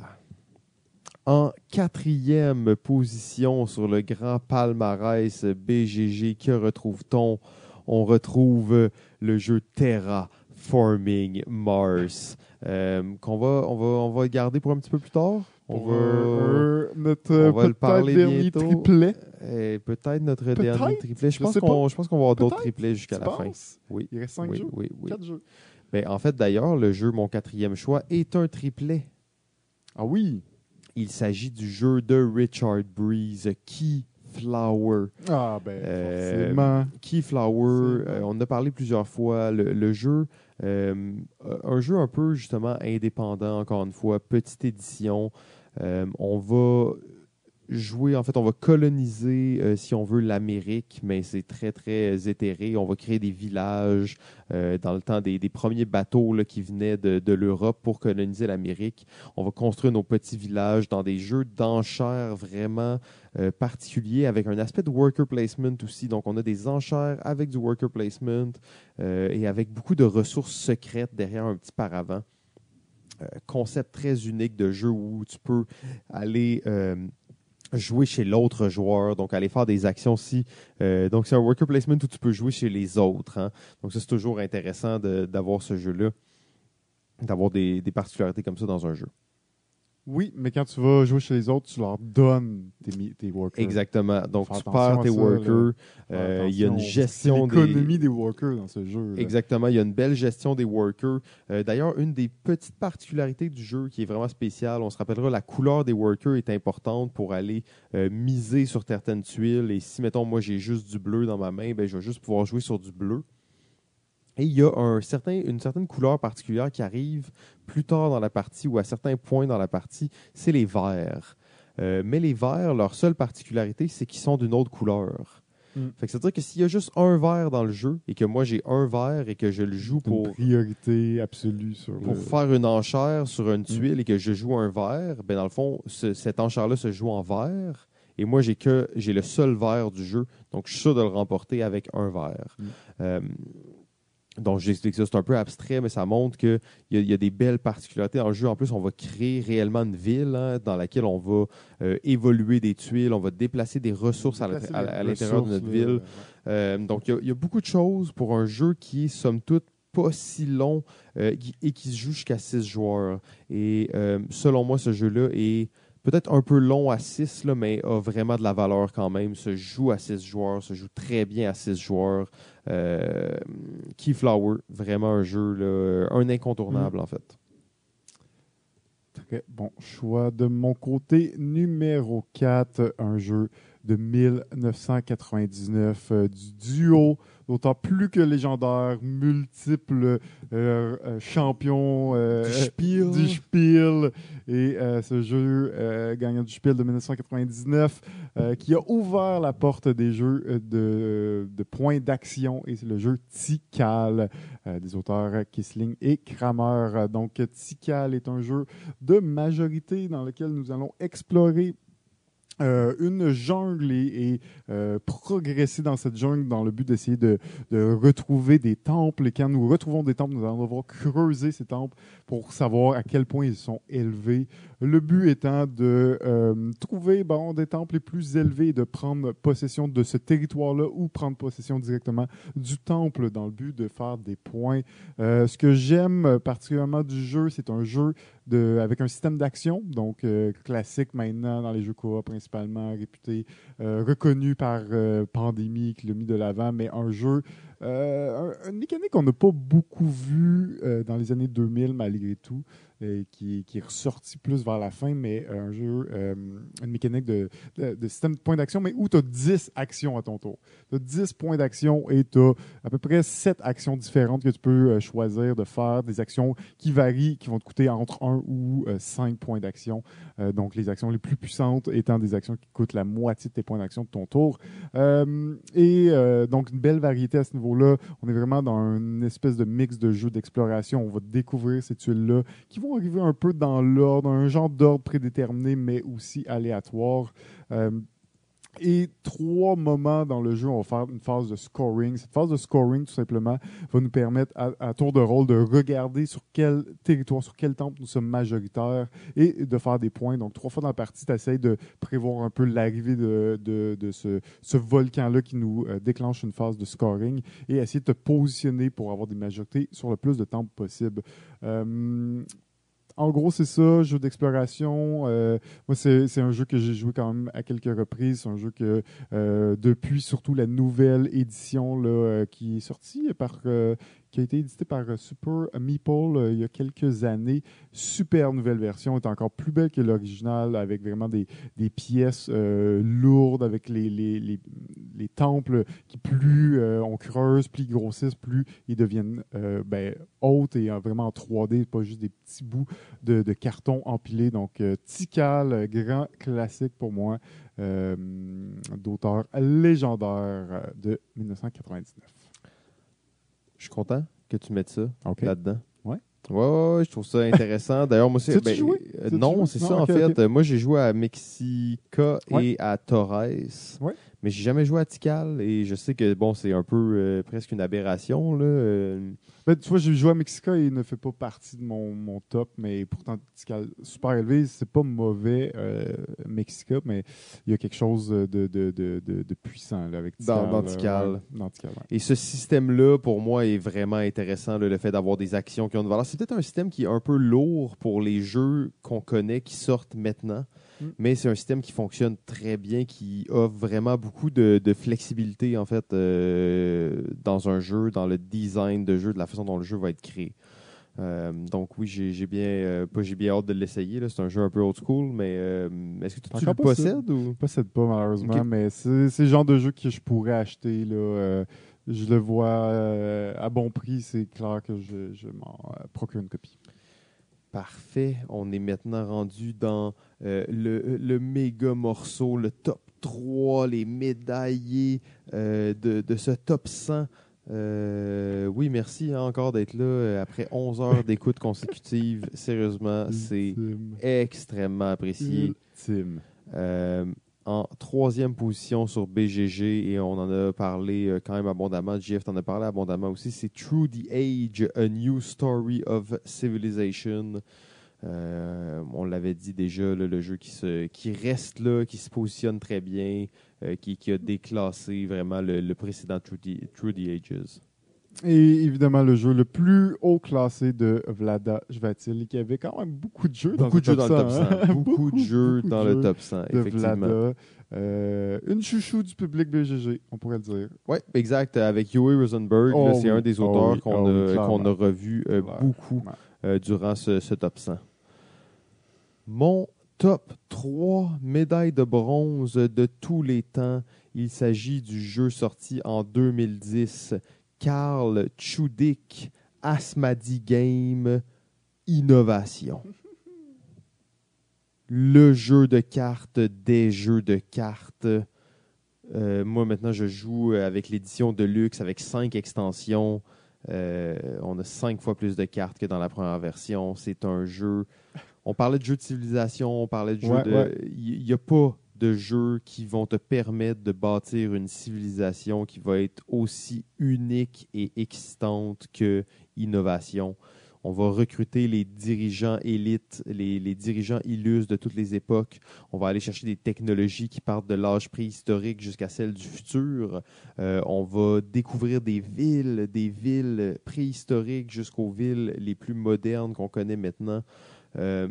En quatrième position sur le grand palmarès BGG, que retrouve-t-on? On retrouve le jeu Terra Forming Mars, euh, qu'on va, on va, on va garder pour un petit peu plus tard? On Pour va, notre on va le parler dernier bientôt. triplet. peut-être notre Peut-être, dernier triplet. Je je pense qu'on, je pense qu'on va avoir d'autres triplets jusqu'à la fin. Oui. Il reste 5 oui, jeux. oui, oui. 4 jeux. En fait, d'ailleurs, le jeu, mon quatrième choix, est un triplet. Ah oui. Il s'agit du jeu de Richard Breeze, Keyflower. Ah ben, Euh, forcément. Keyflower, euh, bon. on en a parlé plusieurs fois. Le, le jeu, euh, un jeu un peu justement indépendant, encore une fois, petite édition. Euh, on va jouer, en fait, on va coloniser, euh, si on veut, l'Amérique, mais c'est très, très euh, éthéré. On va créer des villages dans le temps des, premiers bateaux qui venaient de, l'Europe pour coloniser l'Amérique. On va construire nos petits villages dans des jeux d'enchères vraiment particuliers avec un aspect de worker placement aussi. Donc, on a des enchères avec du worker placement et avec beaucoup de ressources secrètes derrière un petit paravent. Euh, concept très unique de jeu où tu peux aller euh, jouer chez l'autre joueur, donc aller faire des actions si. euh, donc, c'est un worker placement où tu peux jouer chez les autres. hein. Donc, c'est toujours intéressant d'avoir ce jeu-là, d'avoir des particularités comme ça dans un jeu. Oui, mais quand tu vas jouer chez les autres, tu leur donnes tes, workers. Exactement. Donc, Faire tu perds tes ça, workers. Euh, Il y a une gestion des. l'économie des workers dans ce jeu. là. Exactement, il y a une belle gestion des workers. Euh, D'ailleurs, une des petites particularités du jeu qui est vraiment spéciale, on se rappellera, la couleur des workers est importante pour aller euh, miser sur certaines tuiles. Et si, mettons, moi j'ai juste du bleu dans ma main, ben, je vais juste pouvoir jouer sur du bleu. Et il y a un certain, une certaine couleur particulière qui arrive plus tard dans la partie ou à certains points dans la partie, c'est les verts. Euh, mais les verts, leur seule particularité, c'est qu'ils sont d'une autre couleur. Mm. Fait que c'est-à-dire que s'il y a juste un vert dans le jeu et que moi j'ai un vert et que je le joue une pour, priorité absolue sur pour le... faire une enchère sur une tuile et que je joue un vert, ben dans le fond, ce- cette enchère-là se joue en vert. Et moi, j'ai que j'ai le seul vert du jeu, donc je suis sûr de le remporter avec un vert. Mm. Euh, donc, j'explique ça, c'est un peu abstrait, mais ça montre qu'il y, a- il y a des belles particularités dans le jeu. En plus, on va créer réellement une ville hein, dans laquelle on va euh, évoluer des tuiles, on va déplacer des ressources à, Déplacer l'intérieur de notre ville. Euh, donc, il y a- il y, a beaucoup de choses pour un jeu qui est, somme toute, pas si long euh, et qui se joue jusqu'à 6 joueurs. Et selon moi, ce jeu-là est peut-être un peu long à 6, là, mais a vraiment de la valeur quand même. Se joue à 6 joueurs, se joue très bien à 6 joueurs. Euh, Keyflower, vraiment un jeu, là, un incontournable en fait. Très bon choix de mon côté. Numéro 4, un jeu de 1999 euh, du duo d'autant plus que légendaire, multiples euh, euh, champions du Spiel. du Spiel. Et ce jeu gagnant du Spiel de 1999 qui a ouvert la porte des jeux de, de points d'action et c'est le jeu Tikal des auteurs Kissling et Kramer. Donc Tikal est un jeu de majorité dans lequel nous allons explorer euh, une jungle et, euh, progresser dans cette jungle dans le but d'essayer de, retrouver des temples. Et quand nous retrouvons des temples, nous allons devoir creuser ces temples pour savoir à quel point ils sont élevés. Le but étant de euh, trouver bon, des temples les plus élevés et de prendre possession de ce territoire-là ou prendre possession directement du temple dans le but de faire des points. ce que j'aime particulièrement du jeu, c'est un jeu avec un système d'action, donc euh, classique maintenant dans les jeux coop principalement, réputé, euh, reconnu par euh, Pandémie qui l'a mis de l'avant, mais un jeu euh, une mécanique qu'on n'a pas beaucoup vue euh, dans les années 2000 malgré tout, et qui, est ressortie plus vers la fin, mais un jeu, euh, une mécanique de, de, système de points d'action, mais où tu as 10 actions à ton tour. Tu as 10 points d'action et tu as à peu près 7 actions différentes que tu peux choisir de faire, des actions qui varient, qui vont te coûter entre 1 ou 5 points d'action. donc les actions les plus puissantes étant des actions qui coûtent la moitié de tes points d'action de ton tour. et donc une belle variété à ce niveau là on est vraiment dans une espèce de mix de jeux d'exploration. On va découvrir ces tuiles-là qui vont arriver un peu dans l'ordre, un genre d'ordre prédéterminé, mais aussi aléatoire. Euh, et trois moments dans le jeu, on va faire une phase de scoring. Cette phase de scoring, tout simplement, va nous permettre à, tour de rôle de regarder sur quel territoire, sur quel temple nous sommes majoritaires et de faire des points. Donc, trois fois dans la partie, tu essaies de prévoir un peu l'arrivée de, ce, volcan-là qui nous euh, déclenche une phase de scoring et essayer de te positionner pour avoir des majorités sur le plus de temples possible. Euh, en gros, c'est ça, jeu d'exploration. Euh, moi, c'est un jeu que j'ai joué quand même à quelques reprises. C'est un jeu que, euh, depuis surtout la nouvelle édition là, euh, qui est sortie par qui a été édité par euh, Super Meeple euh, il y a quelques années. Super nouvelle version, est encore plus belle que l'original, avec vraiment des, pièces euh, lourdes, avec les, les, les, les, temples qui plus on creuse, plus ils grossissent, plus ils deviennent ben, hautes et vraiment en 3D, pas juste des petits bouts de, carton empilés. Donc, Tikal, grand classique pour moi, d'auteur légendaire de 1999. Je suis content que tu mettes ça là-dedans. Ouais. Ouais, je trouve ça intéressant. D'ailleurs, moi, c'est. Ben, joué? Euh, non, c'est ça, en fait. Moi, j'ai joué à Mexica et à Torres. Mais j'ai jamais joué à Tikal et je sais que bon, c'est un peu euh, presque une aberration. Là. Euh. Ben, tu vois, j'ai joué à Mexica et il ne fait pas partie de mon, mon top, mais pourtant Tikal super élevé. C'est pas mauvais euh, Mexica, mais il y a quelque chose de, de, de, de, puissant là, avec Tikal. Dans, Tikal. Et ce système-là, pour moi, est vraiment intéressant, le fait d'avoir des actions qui ont une valeur. C'est peut-être un système qui est un peu lourd pour les jeux qu'on connaît, qui sortent maintenant. Mm. Mais c'est un système qui fonctionne très bien, qui offre vraiment beaucoup de, flexibilité en fait euh, dans un jeu, dans le design de jeu, de la façon dont le jeu va être créé. Euh, donc oui, j'ai bien, euh, pas j'ai bien hâte de l'essayer. C'est un jeu un peu old school, mais est-ce que tu, le possèdes ou? Possède pas malheureusement, mais c'est le genre de jeu que je pourrais acheter là. je le vois à bon prix, c'est clair que je, je m'en procure une copie. Parfait. On est maintenant rendu dans euh, le, le, méga morceau, le top 3, les médaillés euh, de, de, ce top 100. Euh, oui, merci hein, encore d'être là après 11 heures d'écoute consécutive. Sérieusement, c'est extrêmement apprécié. Ultime en troisième position sur BGG et on en a parlé quand même abondamment. Jeff t'en a parlé abondamment aussi. C'est True the Age, A New Story of Civilization. Euh, on l'avait dit déjà, le jeu qui, se, qui reste là, qui se positionne très bien, euh, qui, qui, a déclassé vraiment le, précédent True the, Ages. Et évidemment, le jeu le plus haut classé de Vlada Jvatil, qui avait quand même beaucoup de jeux Beaucoup de dans jeux le dans le top 100. hein. Beaucoup de jeux beaucoup dans de le jeux top 100, de effectivement. Vlada. Euh, une chouchou du public BGG, on pourrait le dire. Oui, exact. Avec Joey Rosenberg, Oh c'est oui. un des Oh auteurs oui. qu'on Oh oui, a, qu'on a revu euh, Clairement. beaucoup durant ce, ce top 100. Mon top 3 médaille de bronze de tous les temps, il s'agit du jeu sorti en 2010, Karl Chudik, Asmadi Game, Innovation. Le jeu de cartes des jeux de cartes. Euh, moi, maintenant, je joue avec l'édition de luxe avec cinq extensions. Euh, on a cinq fois plus de cartes que dans la première version. C'est un jeu. On parlait de jeu de civilisation, on parlait de jeu Ouais, de. Il n'y a pas de jeux qui vont te permettre de bâtir une civilisation qui va être aussi unique et excitante que innovation. On va recruter les dirigeants élites, les, les dirigeants illustres de toutes les époques. On va aller chercher des technologies qui partent de l'âge préhistorique jusqu'à celle du futur. Euh, on va découvrir des villes, des villes préhistoriques jusqu'aux villes les plus modernes qu'on connaît maintenant. Euh,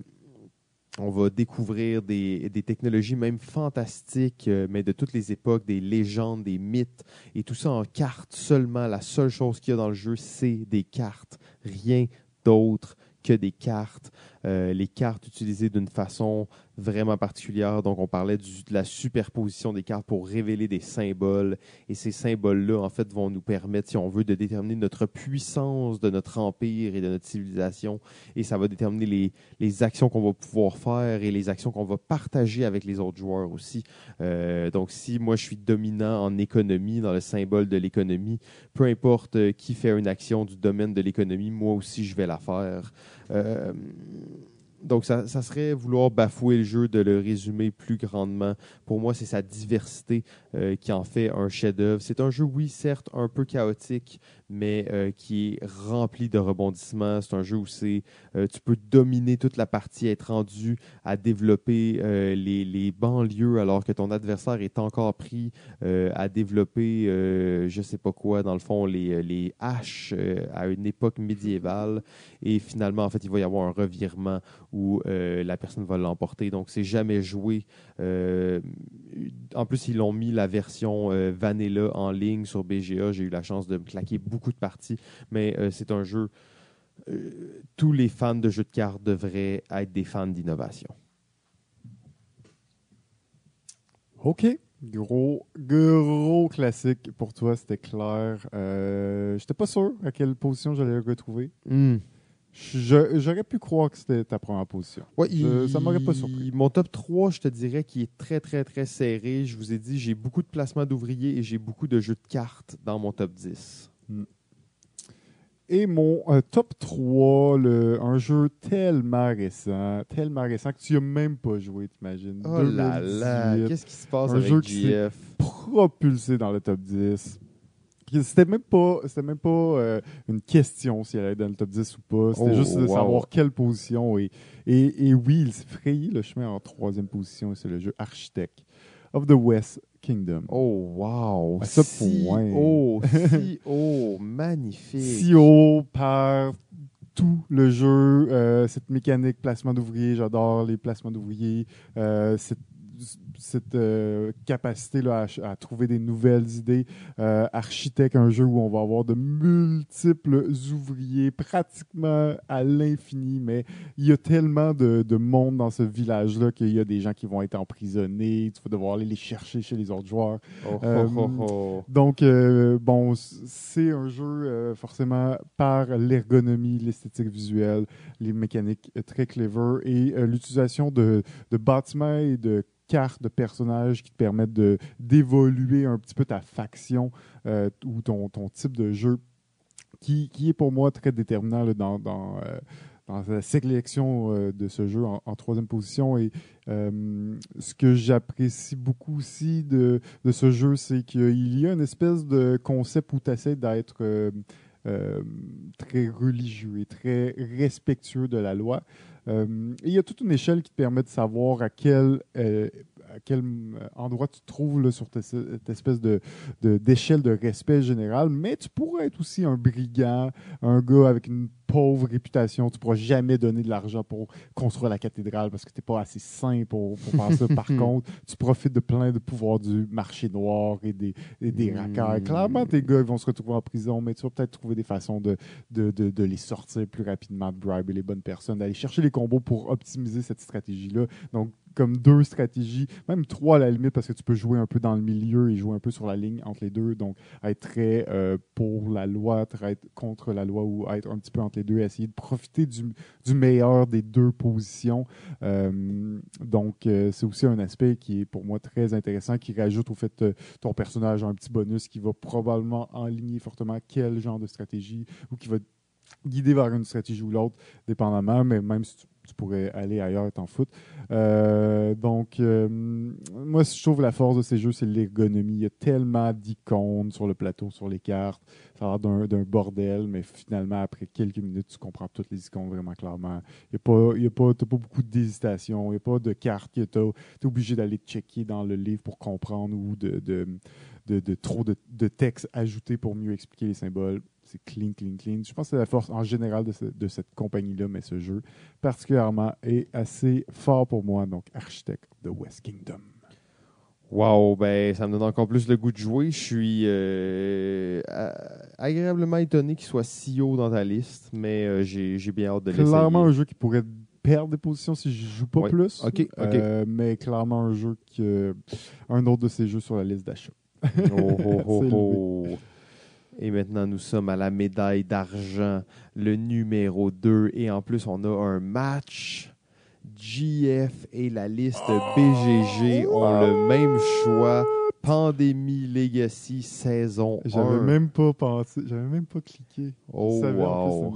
on va découvrir des, technologies même fantastiques, euh, mais de toutes les époques, des légendes, des mythes, et tout ça en cartes seulement. La seule chose qu'il y a dans le jeu, c'est des cartes. Rien d'autre que des cartes. Euh, les cartes utilisées d'une façon vraiment particulière. Donc, on parlait du- de la superposition des cartes pour révéler des symboles. Et ces symboles-là, en fait, vont nous permettre, si on veut, de déterminer notre puissance de notre empire et de notre civilisation. Et ça va déterminer les, les actions qu'on va pouvoir faire et les actions qu'on va partager avec les autres joueurs aussi. Euh, donc, si moi, je suis dominant en économie, dans le symbole de l'économie, peu importe euh, qui fait une action du domaine de l'économie, moi aussi, je vais la faire. Euh, donc, ça, serait vouloir bafouer le jeu de le résumer plus grandement. Pour moi, c'est sa diversité euh, qui en fait un chef-d'œuvre. C'est un jeu, oui, certes, un peu chaotique, mais euh, qui est rempli de rebondissements. C'est un jeu où c'est, euh, tu peux dominer toute la partie, être rendu à développer les, les banlieues alors que ton adversaire est encore pris à développer, je sais pas quoi, dans le fond, les, les haches à une époque médiévale. Et finalement, en fait, il va y avoir un revirement où euh, la personne va l'emporter. Donc, c'est jamais joué. Euh, en plus, ils l'ont mis la version euh, Vanilla en ligne sur BGA. J'ai eu la chance de me claquer beaucoup de parties, mais euh, c'est un jeu. euh, tous les fans de jeux de cartes devraient être des fans d'innovation. OK. Gros, gros classique pour toi, c'était clair. Euh, J'étais pas sûr à quelle position j'allais le retrouver. Je- J'aurais pu croire que c'était ta première position. Ouais, Je- il- ça m'aurait pas surpris. Mon top 3, je te dirais qu'il est très, très, très serré. Je vous ai dit, j'ai beaucoup de placements d'ouvriers et j'ai beaucoup de jeux de cartes dans mon top 10. Et mon euh, top 3, le, un jeu tellement récent, tellement récent que tu n'as même pas joué, t'imagines. Oh là là, 2018, qu'est-ce qui se passe Un avec jeu qui s'est- JF? propulsé dans le top 10. C'était même pas, c'était même pas euh, une question si elle allait dans le top 10 ou pas. C'était Oh, juste de wow. savoir quelle position. Et, et, et oui, il s'est frayé le chemin en troisième position. et C'est le jeu Architect of the West Kingdom. Oh, wow! À ce si point. haut, si haut, magnifique. Si haut par tout le jeu, euh, cette mécanique placement d'ouvriers, j'adore les placements d'ouvriers, euh, cette, cette euh, capacité là, à, à trouver des nouvelles idées. Euh, Architecte, un jeu où on va avoir de multiples ouvriers pratiquement à l'infini, mais il y a tellement de, de monde dans ce village-là qu'il y a des gens qui vont être emprisonnés, tu vas devoir aller les chercher chez les autres joueurs. Oh, oh, Euh, oh, oh. Donc, euh, bon, c'est un jeu forcément par l'ergonomie, l'esthétique visuelle, les mécaniques très clever et l'utilisation de, de bâtiments et de cartes de personnages qui te permettent d'évoluer un petit peu ta faction euh, ou ton, ton type de jeu qui, qui est pour moi très déterminant dans, dans, euh, la sélection euh, de ce jeu en, troisième position. Et euh, ce que j'apprécie beaucoup aussi de, de ce jeu, c'est qu'il y a une espèce de concept où tu essaies d'être très religieux et très respectueux de la loi. Euh, il y a toute une échelle qui te permet de savoir à quel, euh, euh, endroit tu te trouves là, sur cette espèce de de- d'échelle de, respect général, mais tu pourrais être aussi un brigand, un gars avec une pauvre réputation. Tu pourras jamais donner de l'argent pour construire la cathédrale parce que tu n'es pas assez sain pour, pour faire ça. Par contre, tu profites de plein de pouvoirs du marché noir et des, et des Mm. racailles. Clairement, tes gars ils vont se retrouver en prison, mais tu vas peut-être trouver des façons de, de, de, de les sortir plus rapidement, de briber les bonnes personnes, d'aller chercher les combos pour optimiser cette stratégie-là. Donc, comme deux stratégies, même trois à la limite, parce que tu peux jouer un peu dans le milieu et jouer un peu sur la ligne entre les deux. Donc, être très euh, pour la loi, être contre la loi ou être un petit peu entre les deux, essayer de profiter du, meilleur des deux positions. Euh, donc, euh, c'est aussi un aspect qui est pour moi très intéressant, qui rajoute au fait euh, ton personnage un petit bonus qui va probablement enligner fortement quel genre de stratégie ou qui va guider vers une stratégie ou l'autre, dépendamment, mais même si tu, pourrais aller ailleurs et t'en foutre. Euh, donc, moi, je trouve la force de ces jeux, c'est l'ergonomie. Il y a tellement d'icônes sur le plateau, sur les cartes. Ça a l'air d'un- bordel, mais finalement, après quelques minutes, tu comprends toutes les icônes vraiment clairement. Il y a a pas, pas beaucoup d'hésitation. Il n'y a pas de cartes que tu es obligé d'aller checker dans le livre pour comprendre ou de, de, de, de trop de, de texte ajouté pour mieux expliquer les symboles. C'est clean, clean, clean. Je pense que c'est la force en général de, ce- de cette compagnie-là, mais ce jeu particulièrement est assez fort pour moi. Donc, Architect the West Kingdom. Wow, ben ça me donne encore plus le goût de jouer. Je suis euh, agréablement étonné qu'il soit si haut dans ta liste, mais euh, j'ai bien hâte de l'essayer. Clairement un jeu qui pourrait perdre des positions si je joue pas Ouais. plus. Ok, ok. Euh, mais clairement un jeu que un autre de ces jeux sur la liste d'achat. Oh, oh, oh, oh. Et maintenant, nous sommes à la médaille d'argent, le numéro 2. Et en plus, on a un match. GF et la liste BGG ont le même choix. Pandémie Legacy saison 1. J'avais même pas pensé, j'avais même pas cliqué. Oh, wow.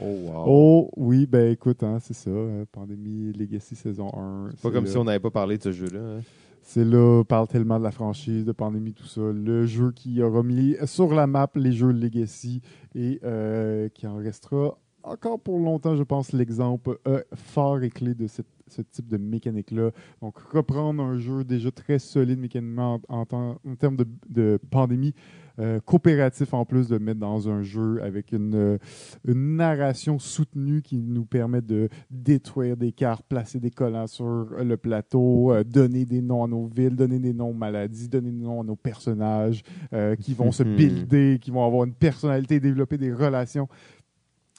Oh, wow. Oh oui, ben écoute, hein, c'est ça. euh, Pandémie Legacy saison 1. C'est pas comme là. si on n'avait pas parlé de ce jeu-là. hein. C'est là, on parle tellement de la franchise, de pandémie, tout ça. Le jeu qui aura mis sur la map les jeux Legacy et euh, qui en restera encore pour longtemps, je pense, l'exemple euh, fort et clé de cette- ce type de mécanique-là. Donc, reprendre un jeu déjà très solide mécaniquement en, en temps- en termes de, de pandémie, euh, coopératif en plus de mettre dans un jeu avec une, euh, une narration soutenue qui nous permet de détruire des cartes, placer des collants sur le plateau, euh, donner des noms à nos villes, donner des noms aux maladies, donner des noms à nos personnages euh, qui vont se Mhm. builder, qui vont avoir une personnalité, développer des relations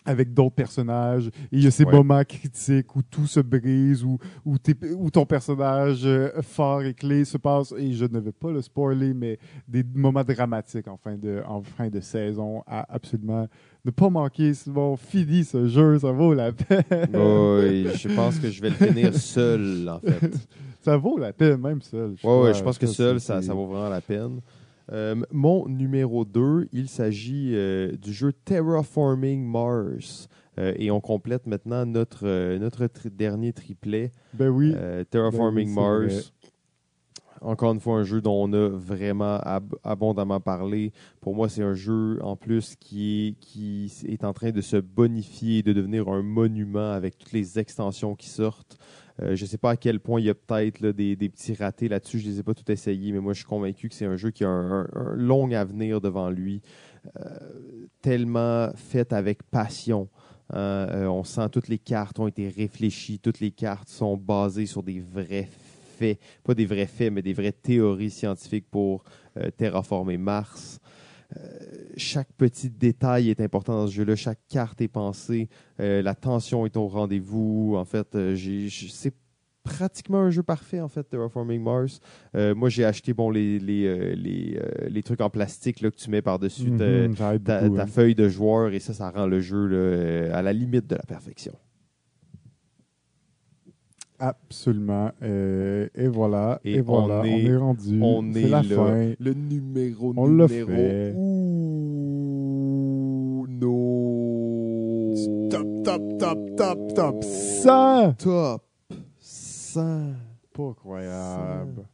avec d'autres personnages. Et il y a ces Ouais. moments critiques où tout se brise, où, où, ton personnage euh, fort et clé se passe, et je ne vais pas le spoiler, mais des moments dramatiques en fin de, en fin de saison à absolument ne pas manquer. Bon, fini ce jeu, ça vaut la peine. Ouais, je pense que je vais le finir seul, en fait. ça vaut la peine, même seul. Ouais, ouais, je pense que seul, ça, ça vaut vraiment la peine. Euh, mon numéro 2, il s'agit euh, du jeu Terraforming Mars. Euh, et on complète maintenant notre, notre tri- dernier triplet, Ben oui. Terraforming Ben oui, Mars. Encore une fois, un jeu dont on a vraiment ab- abondamment parlé. Pour moi, c'est un jeu en plus qui est, qui est en train de se bonifier, de devenir un monument avec toutes les extensions qui sortent. Euh, je ne sais pas à quel point il y a peut-être des, petits ratés là-dessus. Je ne les ai pas tout essayés, mais moi, je suis convaincu que c'est un jeu qui a un, long avenir devant lui. Euh, tellement fait avec passion. Euh, on sent toutes les cartes ont été réfléchies, toutes les cartes sont basées sur des vrais faits, pas des vrais faits, mais des vraies théories scientifiques pour terraformer Mars. Chaque petit détail est important dans ce jeu-là, chaque carte est pensée, euh, la tension est au rendez-vous. En fait, euh, c'est pratiquement un jeu parfait, en fait, Terraforming Mars. Euh, moi, j'ai acheté bon, les, les, les, les trucs en plastique là, que tu mets par-dessus ta- Mhm, ça aide ta, beaucoup, ta hein. feuille de joueur et ça, ça rend le jeu là, à la limite de la perfection. Absolument. Euh, et voilà. Et Et, voilà. on On est- rendu. on est la là. fin. Le numéro On numéro fait. Top, top, top, top, top. 100! Top 100. Pas croyable.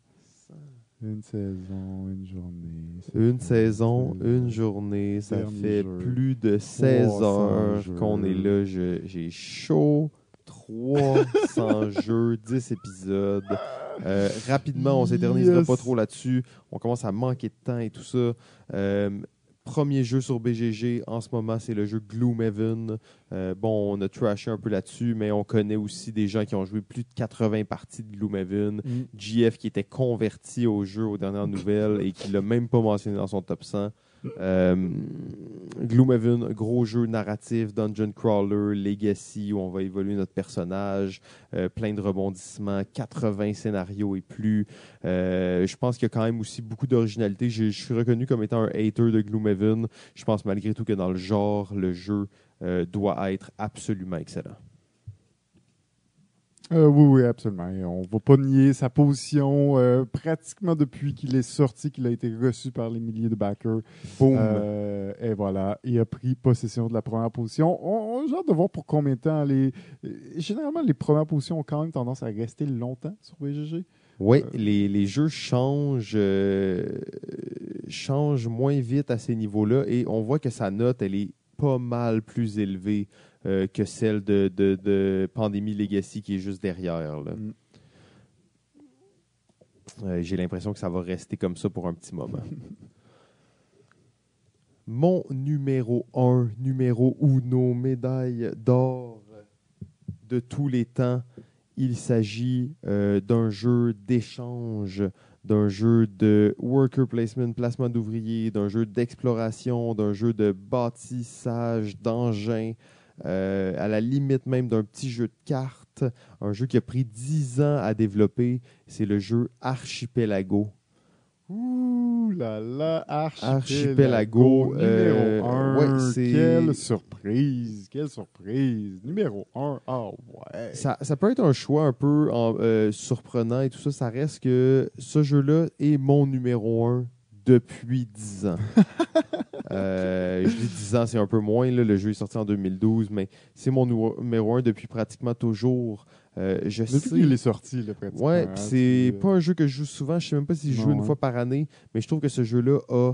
Une saison, une journée. Une saison, une journée, ça dernier fait jeu. plus de 16 300 heures qu'on est là. J'ai chaud. 300 jeux, 10 épisodes. Euh, rapidement, on s'éternisera Yes. pas trop là-dessus. On commence à manquer de temps et tout ça. Euh, premier jeu sur BGG en ce moment, c'est le jeu Gloomhaven. Euh, bon, on a trashé un peu là-dessus, mais on connaît aussi des gens qui ont joué plus de 80 parties de Gloomhaven. Mm. JF qui était converti au jeu aux dernières nouvelles et qui l'a même pas mentionné dans son top 100. Euh, Gloomhaven, gros jeu narratif, dungeon crawler, legacy où on va évoluer notre personnage, euh, plein de rebondissements, 80 scénarios et plus. Euh, je pense qu'il y a quand même aussi beaucoup d'originalité. Je je suis reconnu comme étant un hater de Gloomhaven. Je pense malgré tout que dans le genre, le jeu doit être absolument excellent. Euh, oui, oui, absolument. Et on va pas nier sa position euh, pratiquement depuis qu'il est sorti, qu'il a été reçu par les milliers de backers. Boom! Euh, et voilà, il a pris possession de la première position. On, on a hâte de voir pour combien de temps. Les, généralement, les premières positions ont quand même tendance à rester longtemps sur BGG. Oui, les, les jeux changent, changent moins vite à ces niveaux-là et on voit que sa note, elle est pas mal plus élevée euh, que celle de, de, de Pandémie Legacy qui est juste derrière. Mm. Euh, J'ai l'impression que ça va rester comme ça pour un petit moment. Mon numéro 1, numéro uno, médaille d'or de tous les temps, il s'agit euh, d'un jeu d'échange, d'un jeu de worker placement, placement d'ouvriers, d'un jeu d'exploration, d'un jeu de bâtissage d'engins, euh, à la limite même d'un petit jeu de cartes, un jeu qui a pris 10 ans à développer, c'est le jeu Archipelago. Ouh là là, Archipelago, Archipelago, euh, numéro 1. ouais, c'est- quelle surprise, quelle surprise. Numéro 1, ah ouais. Ça, ça peut être un choix un peu en- euh, surprenant et tout ça. Ça reste que ce jeu-là est mon numéro un depuis 10 ans. Euh, je dis 10 ans, c'est un peu moins. là. Le jeu est sorti en 2012, mais c'est mon numéro un depuis pratiquement toujours. Euh, je Depuis sais. qu'il est sorti, là, pratiquement. Ouais, hein, c'est pas un jeu que je joue souvent. Je sais même pas si je joue Non, une hein. fois par année, mais je trouve que ce jeu-là a.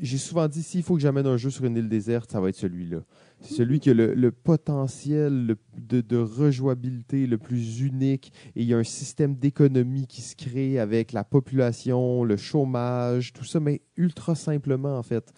J'ai souvent dit s'il faut que j'amène un jeu sur une île déserte, ça va être celui-là. C'est celui qui a le, potentiel de, de rejouabilité le plus unique et il y a un système d'économie qui se crée avec la population, le chômage, tout ça, mais ultra simplement en fait.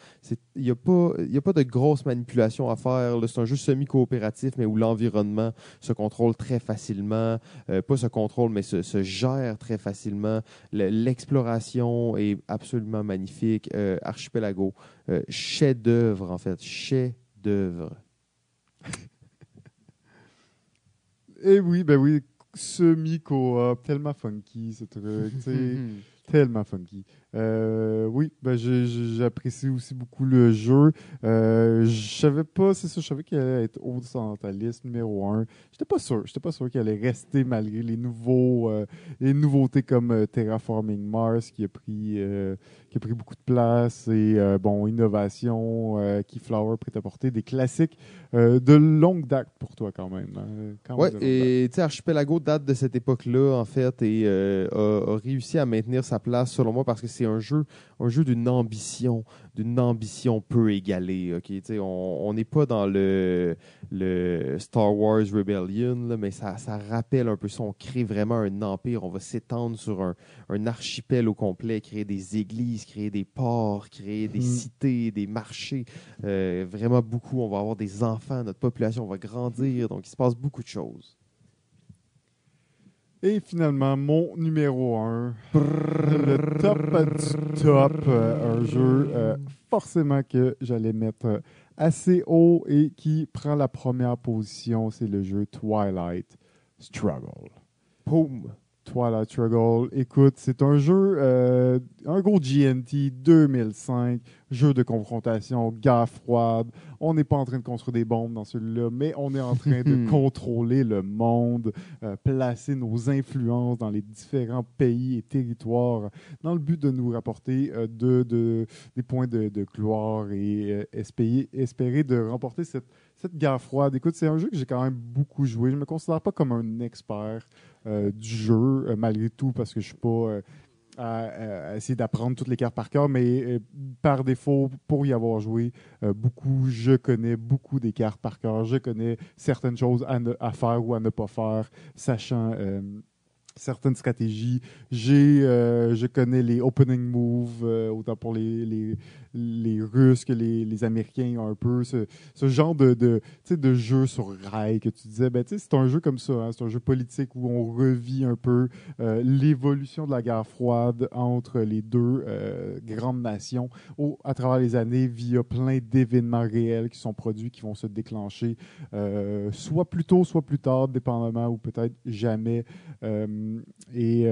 Il n'y a, pas- a pas de grosses manipulations à faire. C'est un jeu semi-coopératif, mais où l'environnement se contrôle très facilement euh, pas se contrôle, mais se, gère très facilement. Le- L'exploration est absolument magnifique. Euh, Archipelago, euh, chef-d'œuvre, en fait. Chef-d'œuvre. Eh oui, ben oui, semi-coop, tellement funky ce truc, tellement funky. Euh, oui, ben j'apprécie aussi beaucoup le jeu. Euh, je savais pas, c'est ça, je savais qu'il allait être haut dans ta liste numéro 1. J'étais pas sûr, j'étais pas sûr qu'il allait rester malgré les nouveaux, euh, les nouveautés comme euh, Terraforming Mars qui a pris, qui a pris beaucoup de place et bon, innovation, Keyflower prêt à porter des classiques de longue date pour toi quand même. hein, quand Ouais, et tu sais, Archipelago date de cette époque-là, en fait, et a, a réussi à maintenir sa place, selon moi, parce que c'est un jeu, un jeu d'une ambition, d'une ambition peu égalée. ok? On n'est pas dans le, le Star Wars Rebellion, là, mais ça, ça rappelle un peu ça. On crée vraiment un empire. On va s'étendre sur un, un archipel au complet, créer des églises, créer des ports, créer des Mm. cités, des marchés. Euh, vraiment beaucoup. On va avoir des enfants, notre population va grandir. Donc, il se passe beaucoup de choses. Et finalement, mon numéro 1, le top du top, euh, un jeu euh, forcément que j'allais mettre euh, assez haut et qui prend la première position, c'est le jeu Twilight Struggle. Boom! Twilight Struggle. Écoute, c'est un jeu, euh, un gros GNT 2005, jeu de confrontation, guerre froide. On n'est pas en train de construire des bombes dans celui-là, mais on est en train de contrôler le monde, euh, placer nos influences dans les différents pays et territoires dans le but de nous rapporter euh, de, de- des points de, de gloire et euh, espérer, espérer de remporter cette, cette guerre froide. Écoute, c'est un jeu que j'ai quand même beaucoup joué. Je me considère pas comme un expert euh, du jeu, euh, malgré tout, parce que je suis pas euh, à, essayer d'apprendre toutes les cartes par cœur, mais euh, par défaut, pour y avoir joué euh, beaucoup, je connais beaucoup des cartes par cœur. Je connais certaines choses à, faire ou à ne pas faire, sachant. euh, certaines stratégies. J'ai, je connais les opening moves, autant pour les, les Russes que les, Américains, un peu ce, genre de, de, de jeu sur rail que tu disais. Ben, c'est un jeu comme ça, hein, c'est un jeu politique où on revit un peu euh, l'évolution de la guerre froide entre les deux euh, grandes nations au, à travers les années via plein d'événements réels qui sont produits, qui vont se déclencher euh, soit plus tôt, soit plus tard, dépendamment, ou peut-être jamais. Et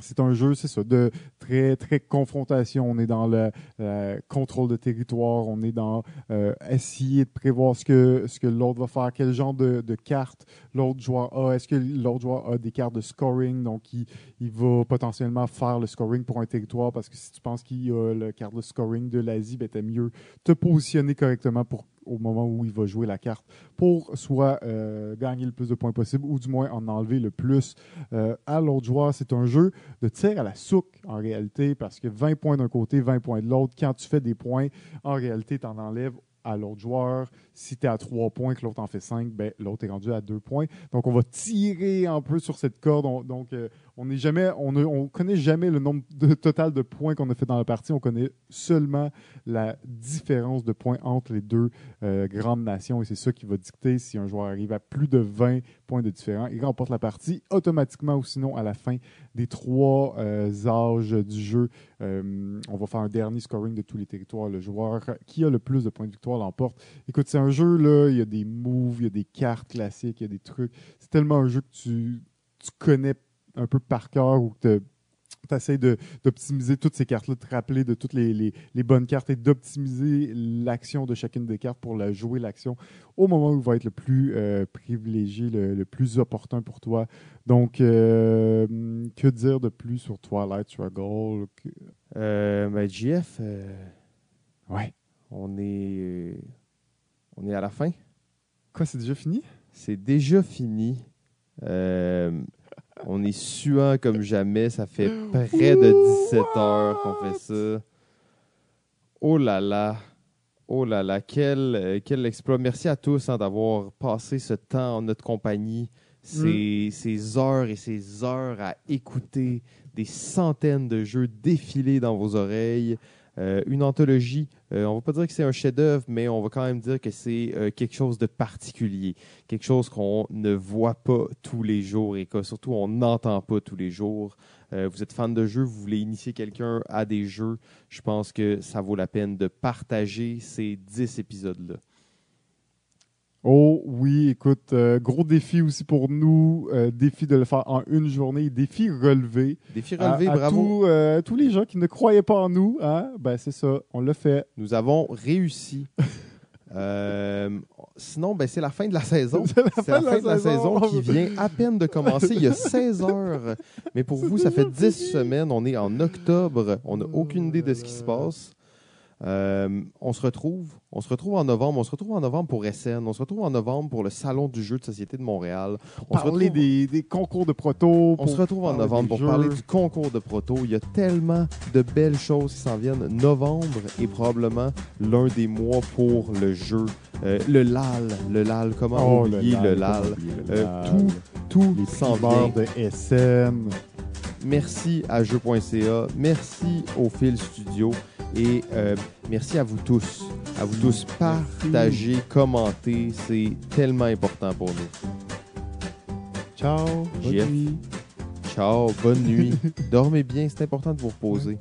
c'est un jeu, c'est ça, de très très confrontation. On est dans le, le contrôle de territoire, on est dans euh, essayer de prévoir ce que ce que l'autre va faire, quel genre de, de cartes l'autre joueur a. Est-ce que l'autre joueur a des cartes de scoring, donc il, il va potentiellement faire le scoring pour un territoire parce que si tu penses qu'il a le carte de scoring de l'Asie, ben t'as mieux te positionner correctement pour au moment où il va jouer la carte pour soit euh, gagner le plus de points possible ou du moins en enlever le plus euh, à l'autre joueur. C'est un jeu de tir à la souque en réalité parce que 20 points d'un côté, 20 points de l'autre. Quand tu fais des points, en réalité, tu en enlèves à l'autre joueur. Si tu es à 3 points, que l'autre en fait 5, ben, l'autre est rendu à 2 points. Donc, on va tirer un peu sur cette corde. On- donc, euh, on n'est jamais, on ne on connaît jamais le nombre total de points qu'on a fait dans la partie. On connaît seulement la différence de points entre les deux euh, grandes nations et c'est ça qui va dicter si un joueur arrive à plus de 20 points de différence. Il remporte la partie automatiquement ou sinon à la fin des trois euh, âges du jeu. on va faire un dernier scoring de tous les territoires. Le joueur qui a le plus de points de victoire l'emporte. Écoute, c'est un jeu, là, il y a des moves, il y a des cartes classiques, il y a des trucs. C'est tellement un jeu que tu, tu connais un peu par cœur ou que tu essaies d'optimiser toutes ces cartes-là, de te rappeler de toutes les, les- les bonnes cartes et d'optimiser l'action de chacune des cartes pour la jouer l'action au moment où il va être le plus euh, privilégié, le, le plus opportun pour toi. Donc, euh, que dire de plus sur Twilight Struggle? Euh, ben, JF, euh, Ouais. on est, on est à la fin. Quoi, c'est déjà fini? C'est déjà fini. Euh, on est suant comme jamais. Ça fait près de 17 heures qu'on fait ça. Oh là là. Oh là là. Quel, euh, quel exploit. Merci à tous hein, d'avoir passé ce temps en notre compagnie. Ces, ces heures et ces heures à écouter des centaines de jeux défiler dans vos oreilles. Euh, une anthologie, euh, on va pas dire que c'est un chef-d'œuvre, mais on va quand même dire que c'est euh, quelque chose de particulier quelque chose qu'on ne voit pas tous les jours et que surtout on n'entend pas tous les jours. Vous êtes fan de jeux, vous voulez initier quelqu'un à des jeux, je pense que ça vaut la peine de partager ces 10 épisodes-là. Oh oui, écoute, euh, gros défi aussi pour nous, euh, défi de le faire en une journée, défi relevé. Défi relevé, à, bravo. tous, euh, tous les gens qui ne croyaient pas en nous, hein, ben c'est ça, on l'a fait. Nous avons réussi. Euh, sinon, ben, c'est la fin de la saison. C'est la C'est la fin de la saison. saison qui vient à peine de commencer. Il y a 16 heures. Mais pour vous, ça fait 10 semaines. On est en octobre. On n'a aucune idée de ce qui se passe. Euh, on se retrouve. On se retrouve en novembre. On se retrouve en novembre pour SN. On se retrouve en novembre pour le Salon du jeu de société de Montréal. On se Parler retrouve- des, des concours de proto. on se retrouve en novembre pour jeux. parler du concours de proto. Il y a tellement de belles choses qui s'en viennent. Novembre est probablement l'un des mois pour le jeu. Euh, le LAL, le LAL, comment Oh, oublier le LAL? Euh, LAL? Tout les s'en vient. de SN. Merci à jeux.ca, merci au Fil Studio et euh, merci à vous tous. À vous tous, partagez, commentez, c'est tellement important pour nous. Ciao. bonne JF. nuit. Ciao, bonne nuit. Dormez bien, c'est important de vous reposer.